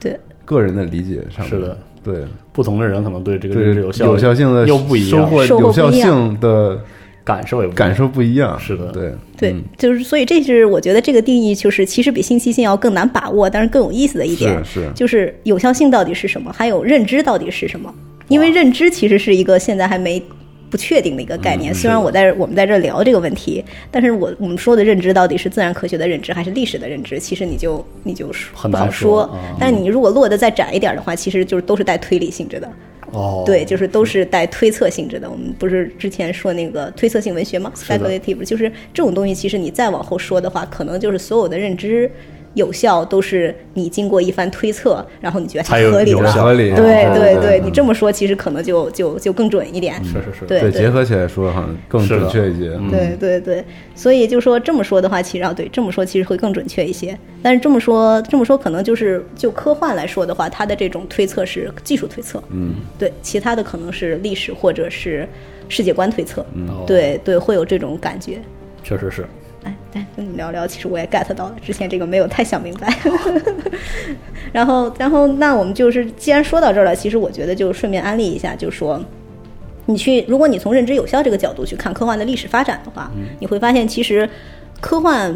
对。个人的理解上面。是的，对。不同的人可能对这个对认知有效有效性的又不一样。收获有效性的感受也不一样感受不一样。是的对对，嗯就是所以这是我觉得这个定义就是其实比信息性要更难把握，但是更有意思的一点是是就是有效性到底是什么，还有认知到底是什么？因为认知其实是一个现在还没不确定的一个概念。嗯虽然我在我们在这儿聊这个问题，但是我我们说的认知到底是自然科学的认知还是历史的认知，其实你就你就不好很难说但是你如果落得再窄一点的话，其实就是都是带推理性质的。哦，对，就是都是带推测性质的。我们不是之前说那个推测性文学吗？speculative，就是这种东西，其实你再往后说的话，可能就是所有的认知有效都是你经过一番推测，然后你觉得它合理了。有效合理。对嗯对对，你这么说，其实可能就就就更准一点。是是是，对对结合起来说，好像更准确一些。嗯对对对，所以就说这么说的话，其实啊，对这么说其实会更准确一些。但是这么说这么说，可能就是就科幻来说的话，它的这种推测是技术推测，嗯，对，其他的可能是历史或者是世界观推测，嗯，对对，会有这种感觉。确实是，哎，但跟你聊聊，其实我也 get 到了，之前这个没有太想明白。然后，然后，那我们就是既然说到这儿了，其实我觉得就顺便安利一下，就说你去，如果你从认知有效这个角度去看科幻的历史发展的话，你会发现其实科幻。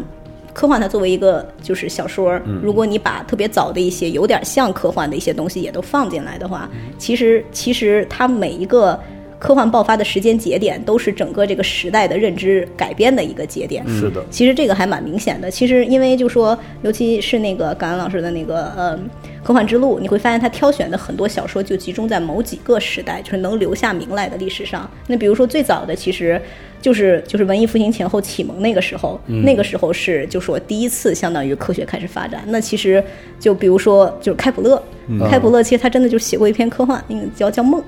科幻它作为一个就是小说，如果你把特别早的一些有点像科幻的一些东西也都放进来的话，其实其实它每一个科幻爆发的时间节点都是整个这个时代的认知改变的一个节点。是的，其实这个还蛮明显的。其实因为就说，尤其是那个感恩老师的那个呃科幻之路，你会发现他挑选的很多小说就集中在某几个时代，就是能留下名来的历史上。那比如说最早的其实就是就是文艺复兴前后启蒙那个时候，那个时候是就说第一次相当于科学开始发展。那其实就比如说就是开普勒，开普勒其实他真的就写过一篇科幻，那个叫叫梦。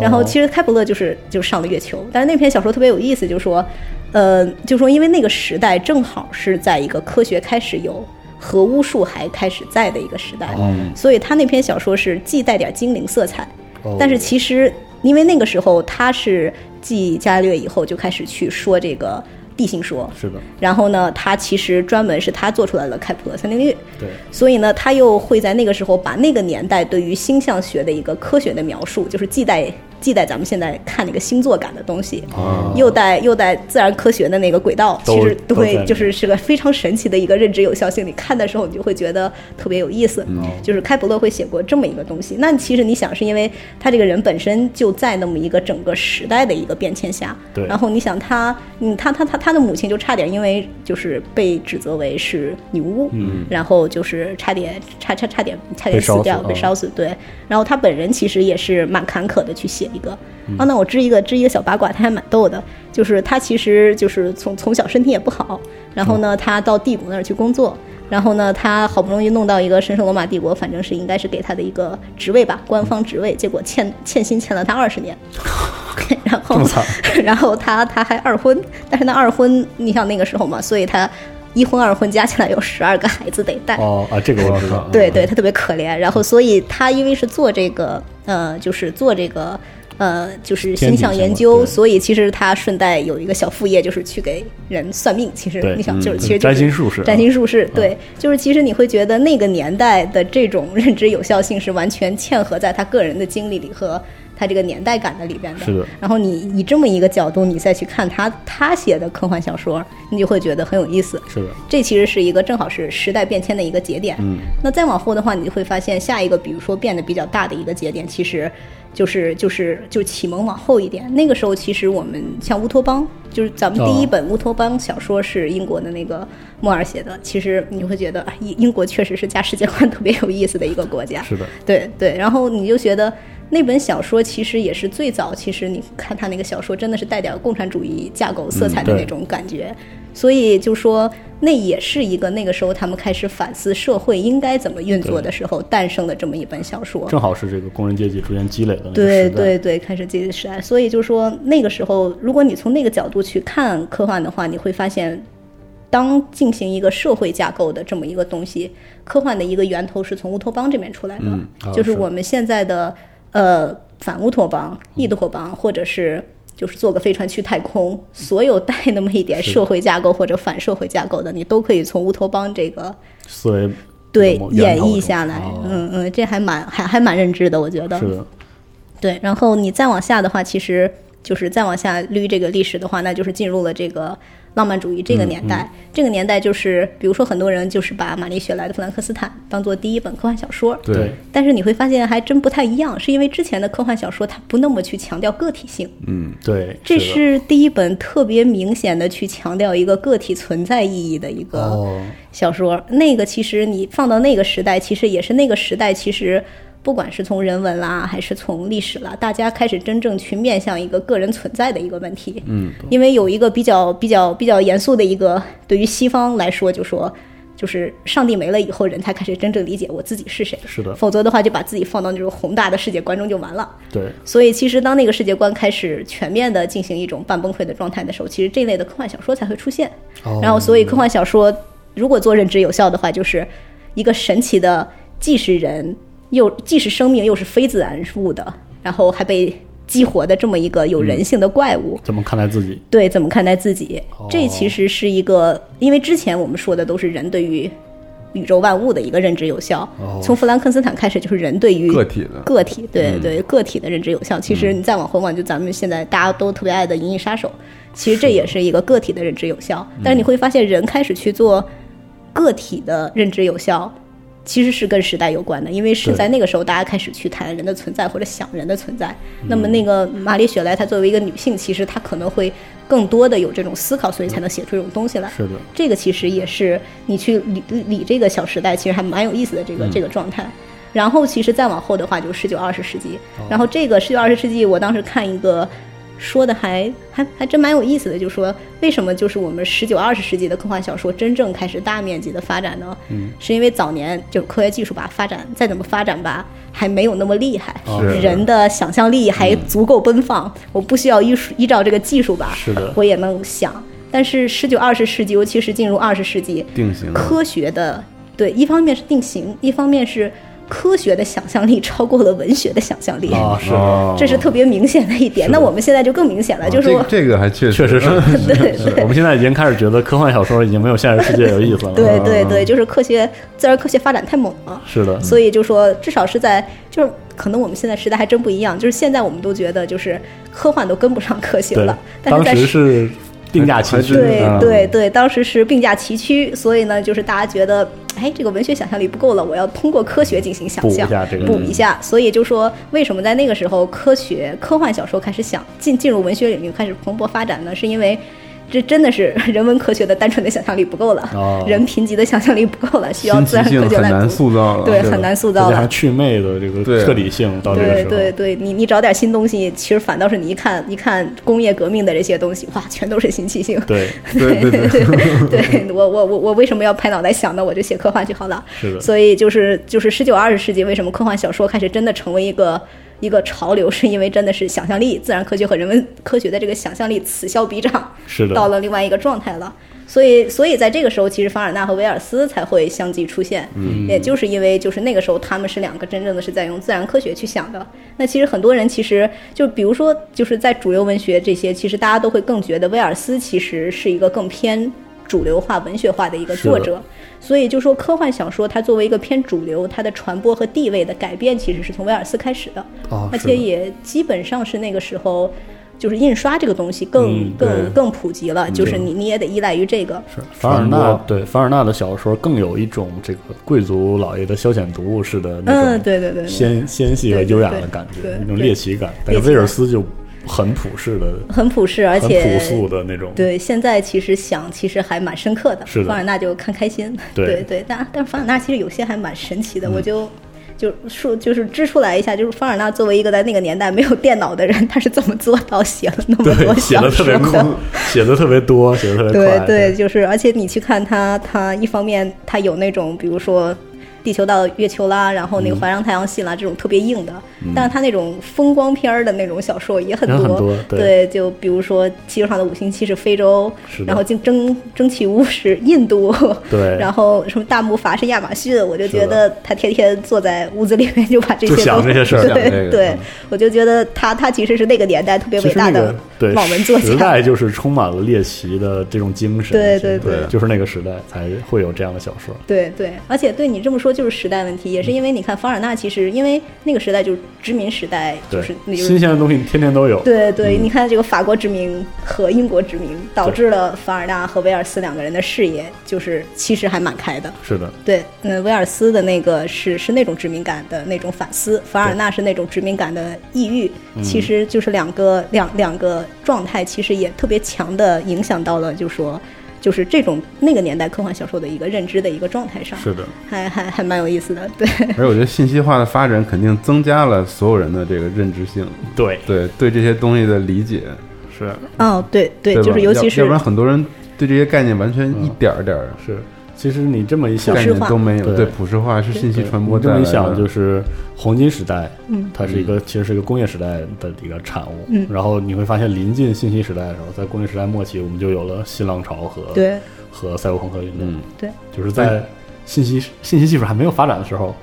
然后其实开普勒就是就上了月球，但是那篇小说特别有意思，就是说，呃，就说因为那个时代正好是在一个科学开始有核巫术还开始在的一个时代，所以他那篇小说是既带点精灵色彩，哦。但是其实因为那个时候他是继伽利略以后就开始去说这个地心说，是的，然后呢，他其实专门是他做出来了开普勒三定律，对，所以呢，他又会在那个时候把那个年代对于星象学的一个科学的描述，就是既带既带咱们现在看那个星座感的东西，啊又带又带自然科学的那个轨道，其实都在里面会就是是个非常神奇的一个认知有效性。你看的时候，你就会觉得特别有意思。嗯就是开普勒会写过这么一个东西。那其实你想，是因为他这个人本身就在那么一个整个时代的一个变迁下，对然后你想他，嗯，他他他他的母亲就差点因为就是被指责为是女巫，嗯，然后就是差点差差差点差点死掉，被烧死。对，然后他本人其实也是蛮坎坷的去写一个。嗯啊，那我知一个知一个小八卦，他还蛮逗的，就是他其实就是从从小身体也不好，然后嗯呢，他到帝国那儿去工作。然后呢，他好不容易弄到一个神圣罗马帝国，反正是应该是给他的一个职位吧，官方职位。结果欠欠薪欠了他二十年，然后 然后他他还二婚，但是那二婚，你想那个时候嘛，所以他一婚二婚加起来有十二个孩子得带。哦啊，这个我知道，对对，他特别可怜。然后，所以他因为是做这个，呃，就是做这个，呃，就是星象研究，所以其实他顺带有一个小副业，就是去给人算命。其实你想，就是嗯其实就占星术士啊占星术士，对，就是其实你会觉得那个年代的这种认知有效性是完全嵌合在他个人的经历里和。他这个年代感的里边的，是的然后你以这么一个角度，你再去看他他写的科幻小说，你就会觉得很有意思。是的，这其实是一个正好是时代变迁的一个节点。嗯，那再往后的话，你就会发现下一个，比如说变得比较大的一个节点，其实就是就是就启蒙往后一点。那个时候，其实我们像乌托邦，就是咱们第一本乌托邦小说是英国的那个莫尔写的。其实你会觉得，啊英英国确实是加世界观 特别有意思的一个国家。是的，对对，然后你就觉得那本小说其实也是最早，其实你看他那个小说真的是带点共产主义架构色彩的那种感觉，所以就说那也是一个那个时候他们开始反思社会应该怎么运作的时候诞生的这么一本小说。正好是这个工人阶级逐渐积累的那个对对对，开始这个时代，所以就说那个时候，如果你从那个角度去看科幻的话，你会发现，当进行一个社会架构的这么一个东西，科幻的一个源头是从乌托邦这边出来的，啊就是我们现在的呃反乌托邦、异托邦，或者是。就是坐个飞船去太空，所有带那么一点社会架构或者反社会架构的，你都可以从乌托邦这个思维对演绎下来。哦嗯嗯，这还蛮还还蛮认知的，我觉得。是的，对，然后你再往下的话，其实就是再往下捋这个历史的话，那就是进入了这个浪漫主义这个年代。这个年代就是，比如说很多人就是把玛丽雪莱的《弗兰克斯坦》当做第一本科幻小说，对，但是你会发现还真不太一样，是因为之前的科幻小说它不那么去强调个体性，嗯，对，这是第一本特别明显的去强调一个个体存在意义的一个。哦，小说，那个其实你放到那个时代，其实也是那个时代，其实不管是从人文啦，还是从历史啦，大家开始真正去面向一个个人存在的一个问题。嗯，因为有一个比较比较比较严肃的一个，对于西方来说，就说就是上帝没了以后，人才开始真正理解我自己是谁。是的，否则的话，就把自己放到那种宏大的世界观中就完了。对，所以，其实当那个世界观开始全面的进行一种半崩溃的状态的时候，其实这类的科幻小说才会出现。哦然后，所以科幻小说如果做认知有效的话，就是一个神奇的，既是人又既是生命又是非自然物的，然后还被激活的这么一个有人性的怪物。怎么看待自己？对，怎么看待自己？哦这其实是一个，因为之前我们说的都是人对于宇宙万物的一个认知有效，哦从弗兰肯斯坦开始就是人对于个体的个体，对对个体的认知有效。其实你再往回望，就咱们现在大家都特别爱的《银翼杀手》，其实这也是一个个体的认知有效。但是你会发现，人开始去做个体的认知有效。其实是跟时代有关的，因为是在那个时候，大家开始去谈人的存在或者想人的存在。那么，那个玛丽雪莱她作为一个女性，其实她可能会更多的有这种思考，所以才能写出这种东西来。是的，这个其实也是你去理理这个小时代，其实还蛮有意思的这个、嗯这个状态。然后其实再往后的话，就是十九二十世纪。哦然后这个十九二十世纪，我当时看一个说的还还还真蛮有意思的，就是说为什么就是我们十九二十世纪的科幻小说真正开始大面积的发展呢？嗯，是因为早年就是科学技术吧发展再怎么发展吧，还没有那么厉害，人的想象力还足够奔放，我不需要依依照这个技术吧，是的。我也能想。但是十九二十世纪，尤其是进入二十世纪，定型科学的对，一方面是定型，一方面是科学的想象力超过了文学的想象力，啊，是。这是特别明显的一点。那我们现在就更明显了，就是说，这这个还确实确实是，对对。我们现在已经开始觉得科幻小说已经没有现实世界有意思了。对对对，就是科学自然科学发展太猛了。是的，所以就说，至少是在就是可能我们现在时代还真不一样，就是现在我们都觉得就是科幻都跟不上科学了，，但是当在时是定价齐驱，对嗯对对，当时是并驾齐驱，所以呢，就是大家觉得，哎，这个文学想象力不够了，我要通过科学进行想补一象，下这个补一下。所以就说，为什么在那个时候，科学科幻小说开始想进进入文学领域开始蓬勃发展呢？是因为。这真的是 人文科学的单纯的想象力不够了，哦人贫瘠的想象力不够了，需要自然科性很难学来补。塑造了。对很难塑造了再加上祛魅的这个对彻底性到这个对时候，对对，你你找点新东西，其实反倒是你一看一看工业革命的这些东西，哇，全都是新奇性。对对对对 对我我我我为什么要拍脑袋想呢？我就写科幻就好了。是的所以就是就是十九二十世纪，为什么科幻小说开始真的成为一个一个潮流，是因为真的是想象力、自然科学和人文科学的这个想象力此消彼长，是的到了另外一个状态了。所以，所以在这个时候，其实凡尔纳和威尔斯才会相继出现，嗯，也就是因为就是那个时候他们是两个真正的是在用自然科学去想的。那其实很多人其实就比如说就是在主流文学这些，其实大家都会更觉得威尔斯其实是一个更偏主流化、文学化的一个作是者。所以就说科幻小说它作为一个偏主流，它的传播和地位的改变其实是从威尔斯开始的，而且也基本上是那个时候。就是印刷这个东西更、嗯更更普及了，就是你你也得依赖于这个，是凡尔纳对凡尔纳的小说更有一种这个贵族老爷的消遣读物式的那嗯，种对对对对，纤纤细和优雅的感觉，那种猎奇感。但是猎奇感威尔斯就很普世的、很普世，而且朴素的那种。对，现在其实想，其实还蛮深刻的。是的凡尔纳就看开心，对嗯对对，但但是凡尔纳其实有些还蛮神奇的，我就。就说就是支出来一下，就是凡尔纳作为一个在那个年代没有电脑的人，他是怎么做到写了那么多对，写小的特别说快，写的特别多，写的特别对快。对，就是而且你去看他，他一方面他有那种比如说地球到月球啦，然后那嗯个环绕太阳系啦、这种特别硬的，但是他那种风光片儿的那种小说也很多。对对，就比如说地球上的五星期是非洲然后蒸蒸蒸汽屋是印度，对然后什么大木筏是亚马逊，我就觉得他天天坐在屋子里面就把这些都想这些事儿对对嗯，我就觉得他他其实是那个年代特别伟大的个对网文作家时家。代就是充满了猎奇的这种精神。对对对就是那个时代才会有这样的小说。对对，而且对你这么说就是时代问题，也是因为你看凡尔纳，其实因为那个时代就是殖民时代，就是那就新鲜的东西天天都有。对对，你看这个法国殖民和英国殖民，导致了凡尔纳和威尔斯两个人的视野就是其实还蛮开的。是的，对，嗯，威尔斯的那个是是那种殖民感的那种反思，凡尔纳是那种殖民感的抑郁，其实就是两个两两个状态，其实也特别强的影响到了，就说就是这种那个年代科幻小说的一个认知的一个状态上，是的，还还还蛮有意思的，对。而且我觉得信息化的发展肯定增加了所有人的这个认知性，对，对对这些东西的理解，是哦，对对，对就是尤其是要要不然很多人对这些概念完全一点儿点儿是。其实你这么一想概，念都没有，对。对普世化是信息传播你这。么一想，就是黄金时代，嗯。它是一个其实是一个工业时代的一个产物。嗯。然后你会发现，临近信息时代的时候，在工业时代末期，我们就有了新浪潮和对。和赛博朋克运动。嗯，对。就是在信息信息技术还没有发展的时候，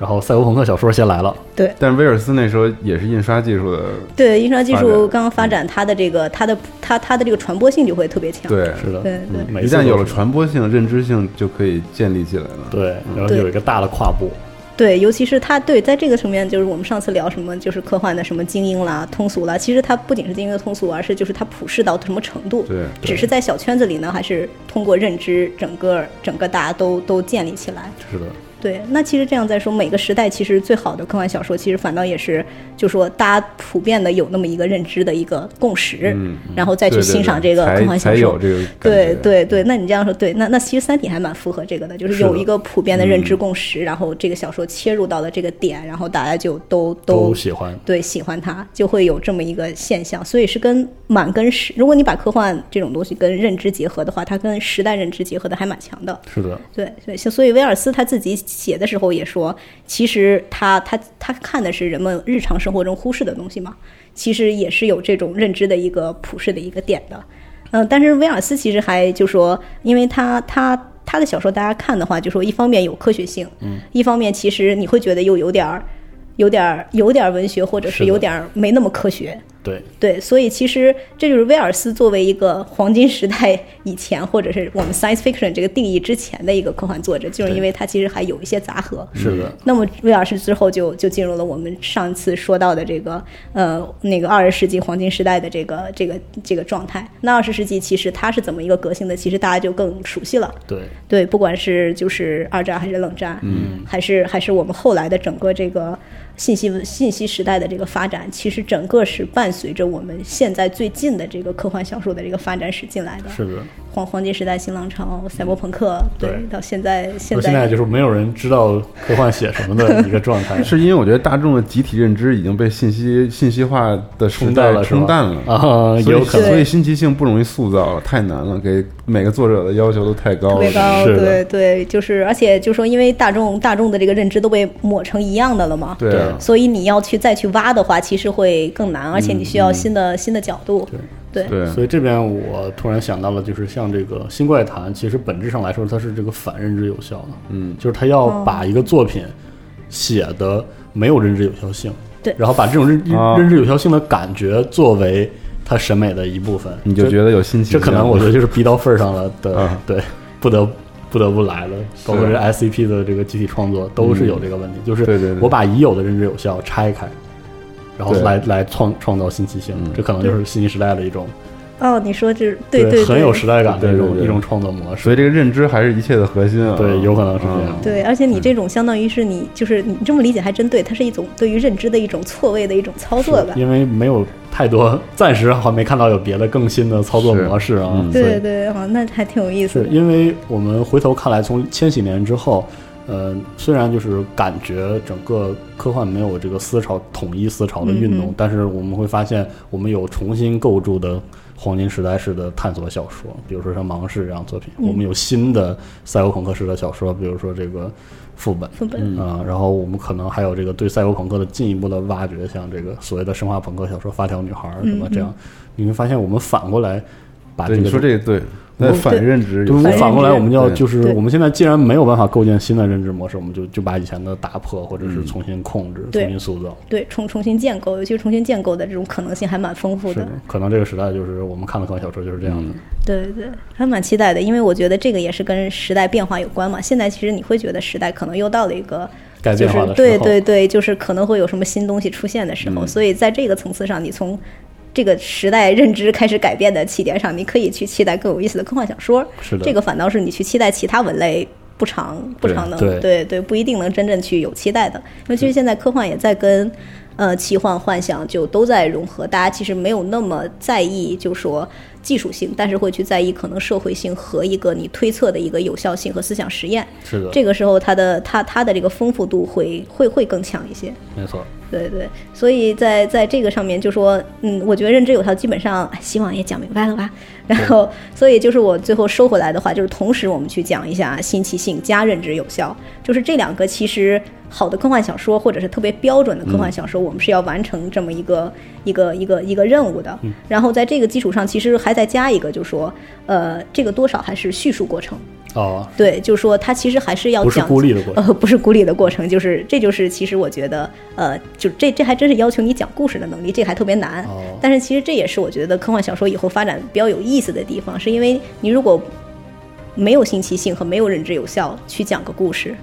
然后赛博朋克小说先来了。对但威尔斯那时候也是印刷技术的，对，印刷技术刚刚发展，它的这个它的它它的这个传播性就会特别强。对，是的，对对嗯一旦有了传播性、认知性，就可以建立起来了。对，然后有一个大的跨步。对，尤其是它对在这个层面，就是我们上次聊什么，就是科幻的什么精英啦、通俗啦，其实它不仅是精英的通俗，而是就是它普世到什么程度。对，只是在小圈子里呢，还是通过认知，整个整个大家都都建立起来。是的，对，那其实这样再说，每个时代其实最好的科幻小说，其实反倒也是，就说大家普遍的有那么一个认知的一个共识，嗯然后再去欣赏这个科幻小说。才有这个对对对，那你这样说对，那那其实《三体》还蛮符合这个的，就是有一个普遍的认知嗯共识，然后这个小说切入到了这个点，然后大家就都都喜欢。对喜欢它，就会有这么一个现象。所以是跟满跟时，如果你把科幻这种东西跟认知结合的话，它跟时代认知结合的还蛮强的。是的，对对，所所以威尔斯他自己写的时候也说，其实他他他看的是人们日常生活中忽视的东西嘛，其实也是有这种认知的一个普世的一个点的。嗯、但是威尔斯其实还就说，因为他他他的小说大家看的话，就说一方面有科学性，嗯，一方面其实你会觉得又有点儿。有点儿有点儿文学，或者是有点儿没那么科学，对，对，所以其实这就是威尔斯作为一个黄金时代以前，或者是我们 science fiction 这个定义之前的一个科幻作者，就是因为他其实还有一些杂合。是的，那么威尔斯之后就就进入了我们上次说到的这个呃那个二十世纪黄金时代的这个这个这个状态。那二十世纪其实它是怎么一个革新的，其实大家就更熟悉了。对，对，不管是就是二战还是冷战，嗯，还是还是我们后来的整个这个信息信息时代的这个发展，其实整个是伴随着我们现在最近的这个科幻小说的这个发展史进来的。是的。黄黄金时代、新浪潮、赛博朋克，对，对。到现在现在现在就是没有人知道科幻写什么的一个状态，是因为我觉得大众的集体认知已经被信息信息化的时代冲淡了，冲淡了。啊，所以，有可能。所以新奇性不容易塑造了，太难了，给每个作者的要求都太高了。特别高，是对对，就是而且就说因为大众大众的这个认知都被抹成一样的了嘛，对啊，所以你要去再去挖的话，其实会更难，而且你需要新的、新的角度，对对，所以这边我突然想到了，就是像这个《新怪谈》，其实本质上来说，它是这个反认知有效的，嗯，就是他要把一个作品写的没有认知有效性，对。然后把这种认啊认知有效性的感觉作为他审美的一部分，你就觉得有新奇。这可能我觉得就是逼到份儿上了的，啊对，不得不得不来了。包括这 SCP 的这个集体创作都是有这个问题，就是我把已有的认知有效拆开，然后来来创创造新奇性，嗯这可能就是信息时代的一种哦，你说这对对很有时代感的一种一种创作模式。所以这个认知还是一切的核心啊。对有可能是这样嗯对，而且你这种相当于是你就是你这么理解还真对，它是一种对于认知的一种错位的一种操作吧。因为没有太多，暂时还没看到有别的更新的操作模式啊。对对，哦，那还挺有意思的。因为我们回头看来，从千禧年之后，呃，虽然就是感觉整个科幻没有这个思潮统一思潮的运动，嗯嗯。但是我们会发现，我们有重新构筑的黄金时代式的探索小说，比如说像《盲市》这样作品，嗯。我们有新的赛博朋克式的小说，比如说这个副本。副本，啊、然后我们可能还有这个对赛博朋克的进一步的挖掘，像这个所谓的生化朋克小说《发条女孩》什么嗯嗯这样，你会发现我们反过来把这，个你说这个对，那反认知有就是我反反过来，我们要就是我们现在既然没有办法构建新的认知模式，我们就就把以前的打破，或者是重新控制、对重新塑造。对，重重新建构，尤其是重新建构的这种可能性还蛮丰富的。，可能这个时代就是我们看的科幻小说就是这样的。对对，还蛮期待的，因为我觉得这个也是跟时代变化有关嘛。现在其实你会觉得时代可能又到了一个改变就是化的时候，对对对，就是可能会有什么新东西出现的时候，嗯所以在这个层次上，你从这个时代认知开始改变的起点上，你可以去期待更有意思的科幻小说。是的，这个反倒是你去期待其他文类不常不对常能对对对不一定能真正去有期待的，尤其是现在科幻也在跟呃奇幻幻想就都在融合，大家其实没有那么在意，就说技术性，但是会去在意可能社会性和一个你推测的一个有效性和思想实验。是的，这个时候它的它它的这个丰富度会会会更强一些。没错。对对，所以在在这个上面就说，嗯，我觉得认知有效，基本上哎希望也讲明白了吧。然后，所以就是我最后收回来的话，就是同时我们去讲一下新奇性加认知有效，就是这两个其实好的科幻小说或者是特别标准的科幻小说，我们是要完成这么一个一个一个一个任务的。然后在这个基础上，其实还再加一个，就说，呃，这个多少还是叙述过程。哦，对，就是说它其实还是要不是讲孤立的过程。呃，不是孤立的过程，就是这就是其实我觉得，呃，就这这还真是要求你讲故事的能力，这还特别难。哦但是其实这也是我觉得科幻小说以后发展比较有意思的地方，是因为你如果没有新奇性和没有认知有效去讲个故事，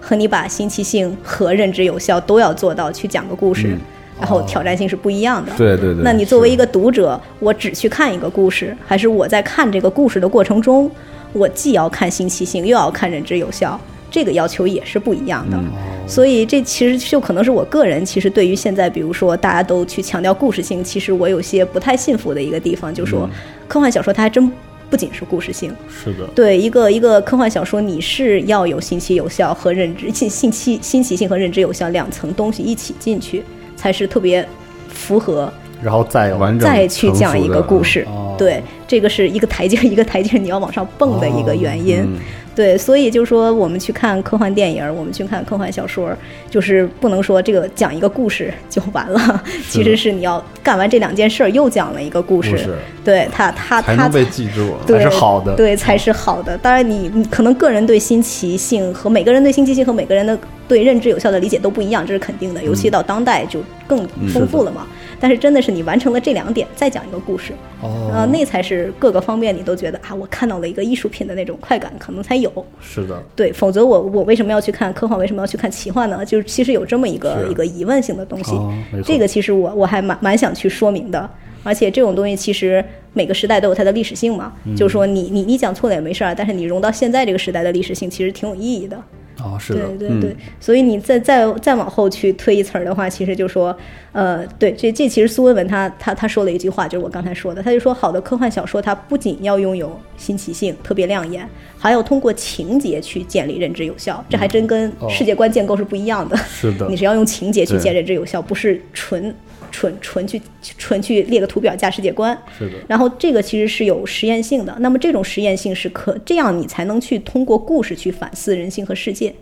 和你把新奇性和认知有效都要做到去讲个故事，嗯然后挑战性是不一样的。对对对。那你作为一个读者，我只去看一个故事，还是我在看这个故事的过程中，我既要看新奇性，又要看认知有效，这个要求也是不一样的。嗯。所以这其实就可能是我个人其实对于现在，比如说大家都去强调故事性，其实我有些不太信服的一个地方，就是说科幻小说它还真不仅是故事性，是的，对一个一个科幻小说，你是要有新奇有效和认知信信息新奇性和认知有效两层东西一起进去，才是特别符合然后再完整再去讲一个故事。哦对，这个是一个台阶 一个台阶你要往上蹦的一个原因。嗯对，所以就说我们去看科幻电影，我们去看科幻小说，就是不能说这个讲一个故事就完了，其实是你要干完这两件事儿，又讲了一个故事，对他他他才能被记住。对才是好的对，才是好的。当然你，你可能个人对新奇性和每个人对新奇性和每个人的对认知有效的理解都不一样，这是肯定的。尤其到当代就更丰富了嘛。但是真的是你完成了这两点，再讲一个故事，哦呃，那才是各个方面你都觉得啊，我看到了一个艺术品的那种快感，可能才有。是的，对，否则我我为什么要去看科幻？为什么要去看奇幻呢？就是其实有这么一个一个疑问性的东西。哦这个其实我我还蛮蛮想去说明的。而且这种东西其实每个时代都有它的历史性嘛，嗯就是说你你你讲错了也没事儿，但是你融到现在这个时代的历史性，其实挺有意义的。哦，是的，对对对，所以你再再再往后去推一词儿的话，其实就说，呃，对，这这其实苏文文他他他说了一句话，就是我刚才说的，他就说好的科幻小说它不仅要拥有新奇性，特别亮眼，还要通过情节去建立认知有效，这还真跟哦。世界观建构是不一样的。是的。你，是要用情节去对。建认知有效，不是纯纯纯去纯去列个图表架世界观。是的，然后这个其实是有实验性的，那么这种实验性是可这样你才能去通过故事去反思人性和世界。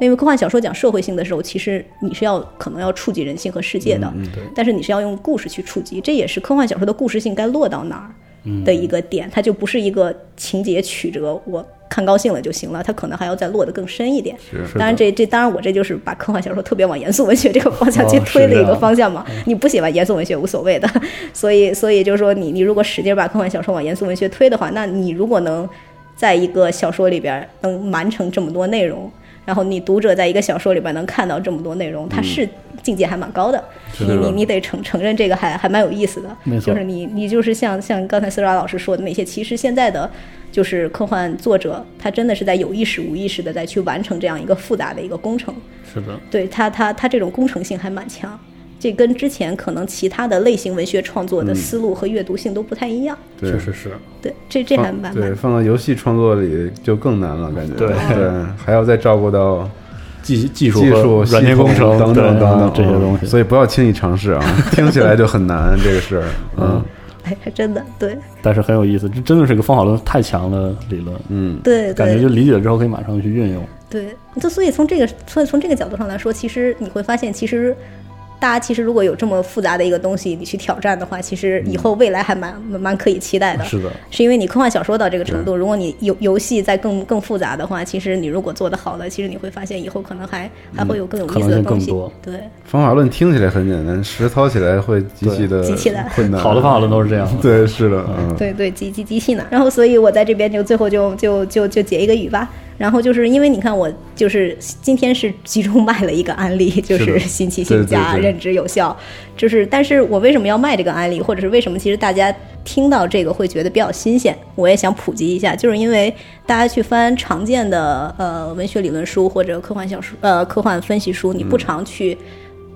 因为科幻小说讲社会性的时候，其实你是要可能要触及人性和世界的，对但是你是要用故事去触及，这也是科幻小说的故事性该落到哪儿的一个点，它就不是一个情节曲折，我看高兴了就行了，他可能还要再落得更深一点。是当然这这当然我这就是把科幻小说特别往严肃文学这个方向去哦推的一个方向嘛。你不喜欢严肃文学无所谓的，所以所以就是说你你如果使劲把科幻小说往严肃文学推的话，那你如果能在一个小说里边能完成这么多内容。然后你读者在一个小说里边能看到这么多内容，它是境界还蛮高的。你你你得承承认这个还还蛮有意思的。没错就是你你就是像像刚才斯拉老师说的那些，其实现在的就是科幻作者，他真的是在有意识无意识的在去完成这样一个复杂的一个工程。是的，对他他他这种工程性还蛮强，这跟之前可能其他的类型文学创作的思路和阅读性都不太一样。对确实是，对，这这还蛮对放到游戏创作里就更难了，感觉对还要再照顾到技技术技术、软件工程等等等等这些东西，所以不要轻易尝试啊，听起来就很难这个事儿。嗯哎，还 真的对但是很有意思，这真的是一个方法论太强的理论，嗯，对感觉就理解了之后可以马上去运用。对，就所以从这个所以从这个角度上来说，其实你会发现，其实。大家其实如果有这么复杂的一个东西，你去挑战的话，其实以后未来还蛮蛮蛮可以期待的。是的，是因为你科幻小说到这个程度，如果你游游戏再更更复杂的话，其实你如果做得好了，其实你会发现以后可能还还会有更有意思的东西。更多对，方法论听起来很简单，实操起来会极其的 极其难困难。好的方法论都是这样。对，是的，嗯，对对，机机机器呢。然后，所以我在这边就最后就就就就结一个语吧。然后就是因为你看，我就是今天是集中卖了一个案例，就是 新奇性加认知有效，就是但是我为什么要卖这个案例，或者是为什么其实大家听到这个会觉得比较新鲜？我也想普及一下，就是因为大家去翻常见的呃文学理论书或者科幻小说呃科幻分析书，你不常去。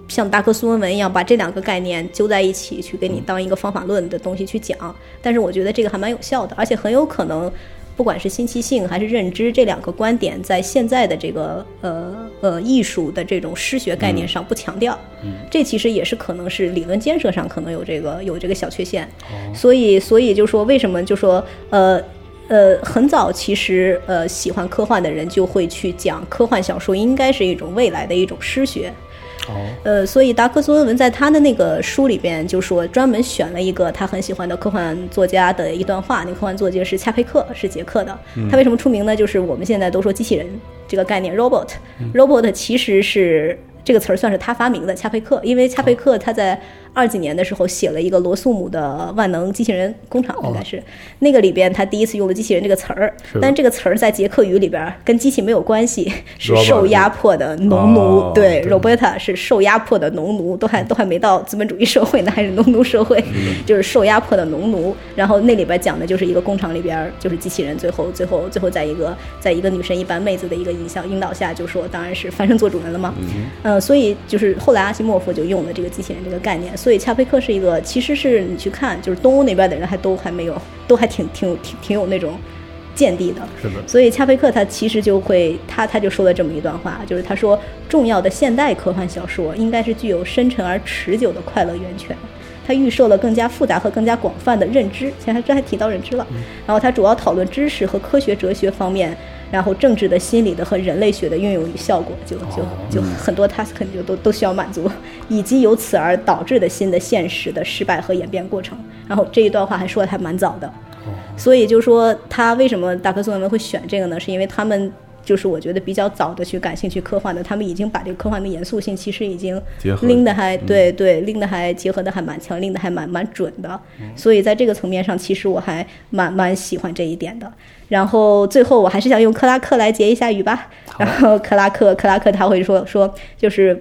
像达克苏文文一样把这两个概念揪在一起，去给你当一个方法论的东西去讲。但是我觉得这个还蛮有效的，而且很有可能，不管是新奇性还是认知这两个观点，在现在的这个呃呃艺术的这种诗学概念上不强调。这其实也是可能是理论建设上可能有这个有这个小缺陷。所以所以就说为什么就说呃。呃，很早其实呃喜欢科幻的人就会去讲科幻小说应该是一种未来的一种诗学，哦，呃，所以达克苏恩文在他的那个书里边就说，专门选了一个他很喜欢的科幻作家的一段话。那科幻作家是恰佩克，是捷克的。他为什么出名呢？就是我们现在都说机器人这个概念，robot。robot 其实是这个词儿算是他发明的，恰佩克。因为恰佩克他在二几年的时候写了一个罗素姆的万能机器人工厂，应该是、那个里边他第一次用了机器人这个词儿，但这个词儿在捷克语里边跟机器没有关系，是受压迫的农奴。哦对对，Roberta 是受压迫的农奴，都还都还没到资本主义社会呢，还是农奴社会，就是受压迫的农奴。然后那里边讲的就是一个工厂里边，就是机器人最后最后最后在一个在一个女神一般妹子的一个影响引导下，就说当然是翻身做主人了嘛。嗯、所以就是后来阿西莫夫就用了这个机器人这个概念，所以恰佩克是一个，其实是你去看，就是东欧那边的人还都还没有，都还挺挺挺挺有那种见地的。是的，所以恰佩克他其实就会，他他就说了这么一段话，就是他说，重要的现代科幻小说应该是具有深沉而持久的快乐源泉。他预设了更加复杂和更加广泛的认知，前还这还提到认知了。然后他主要讨论知识和科学哲学方面然后政治的、心理的和人类学的运用与效果，就就就很多 task 就都都需要满足，以及由此而导致的新的现实的失败和演变过程。然后这一段话还说的还蛮早的，所以就说他为什么达克斯文文会选这个呢？是因为他们。就是我觉得比较早的去感兴趣科幻的，他们已经把这个科幻的严肃性其实已经拎的还对对拎的还结合的还蛮强，拎的还蛮蛮准的。所以在这个层面上，其实我还蛮蛮喜欢这一点的。然后最后我还是想用克拉克来结一下语吧。然后克拉克克拉克他会说说就是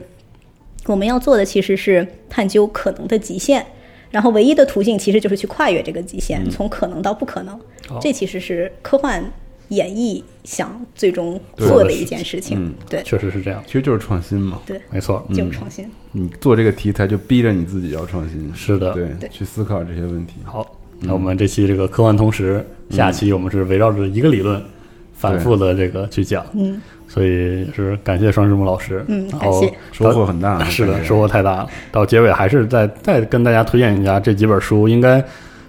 我们要做的其实是探究可能的极限。然后唯一的途径其实就是去跨越这个极限，从可能到不可能。这其实是科幻演绎想最终做的一件事情。嗯对，确实是这样，其实就是创新嘛。对，没错，就是创新。你做这个题材就逼着你自己要创新。是的对，对去思考这些问题。好，那我们这期这个科幻通识，下期我们是围绕着一个理论反复的这个去讲，嗯所以是感谢双师木老师，嗯感谢收获很大。是的，收获太大了。到结尾还是再再跟大家推荐一下这几本书，应该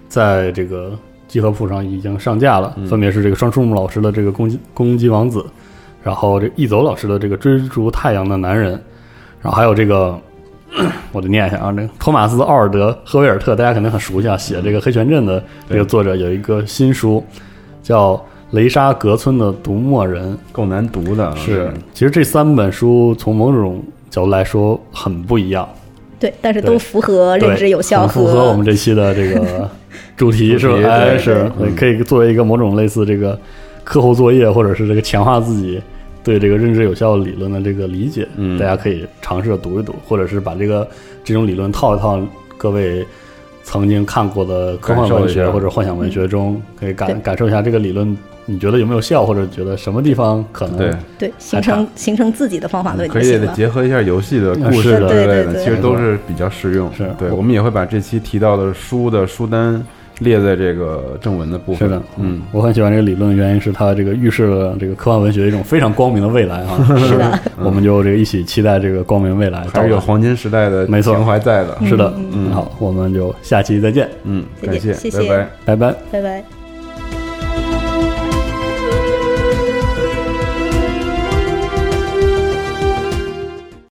在这个集合铺上已经上架了，分别是这个双树木老师的这个攻击攻击王子，然后这易走老师的这个追逐太阳的男人，然后还有这个。我得念一下啊，这个托马斯·奥尔德·赫维尔特，大家肯定很熟悉啊，写这个《黑泉镇》的这个作者有一个新书，叫《雷沙格村的读墨人》，够难读的啊。是，其实这三本书从某种角度来说很不一样，对，但是都符合认知有效很符合我们这期的这个主题，是吧哎，是，可以作为一个某种类似这个课后作业，或者是这个强化自己对这个认知有效理论的这个理解，嗯大家可以尝试着读一读，或者是把这个这种理论套一套各位。曾经看过的科幻文学或者幻想文学中，可以感感受一下这个理论，你觉得有没有效，或者觉得什么地方可能对，对形成形成自己的方法论可以。结合一下游戏的故事之类的，对对对其实都是比较实用。是对，我们也会把这期提到的书的书单列在这个正文的部分。是的，嗯，我很喜欢这个理论的原因是它这个预示了这个科幻文学一种非常光明的未来啊。是的，我们就这个一起期待这个光明未来。还是有黄金时代的没错情怀在的。是的，嗯好，我们就下期再见，嗯，感谢，谢谢拜拜。拜拜。拜拜。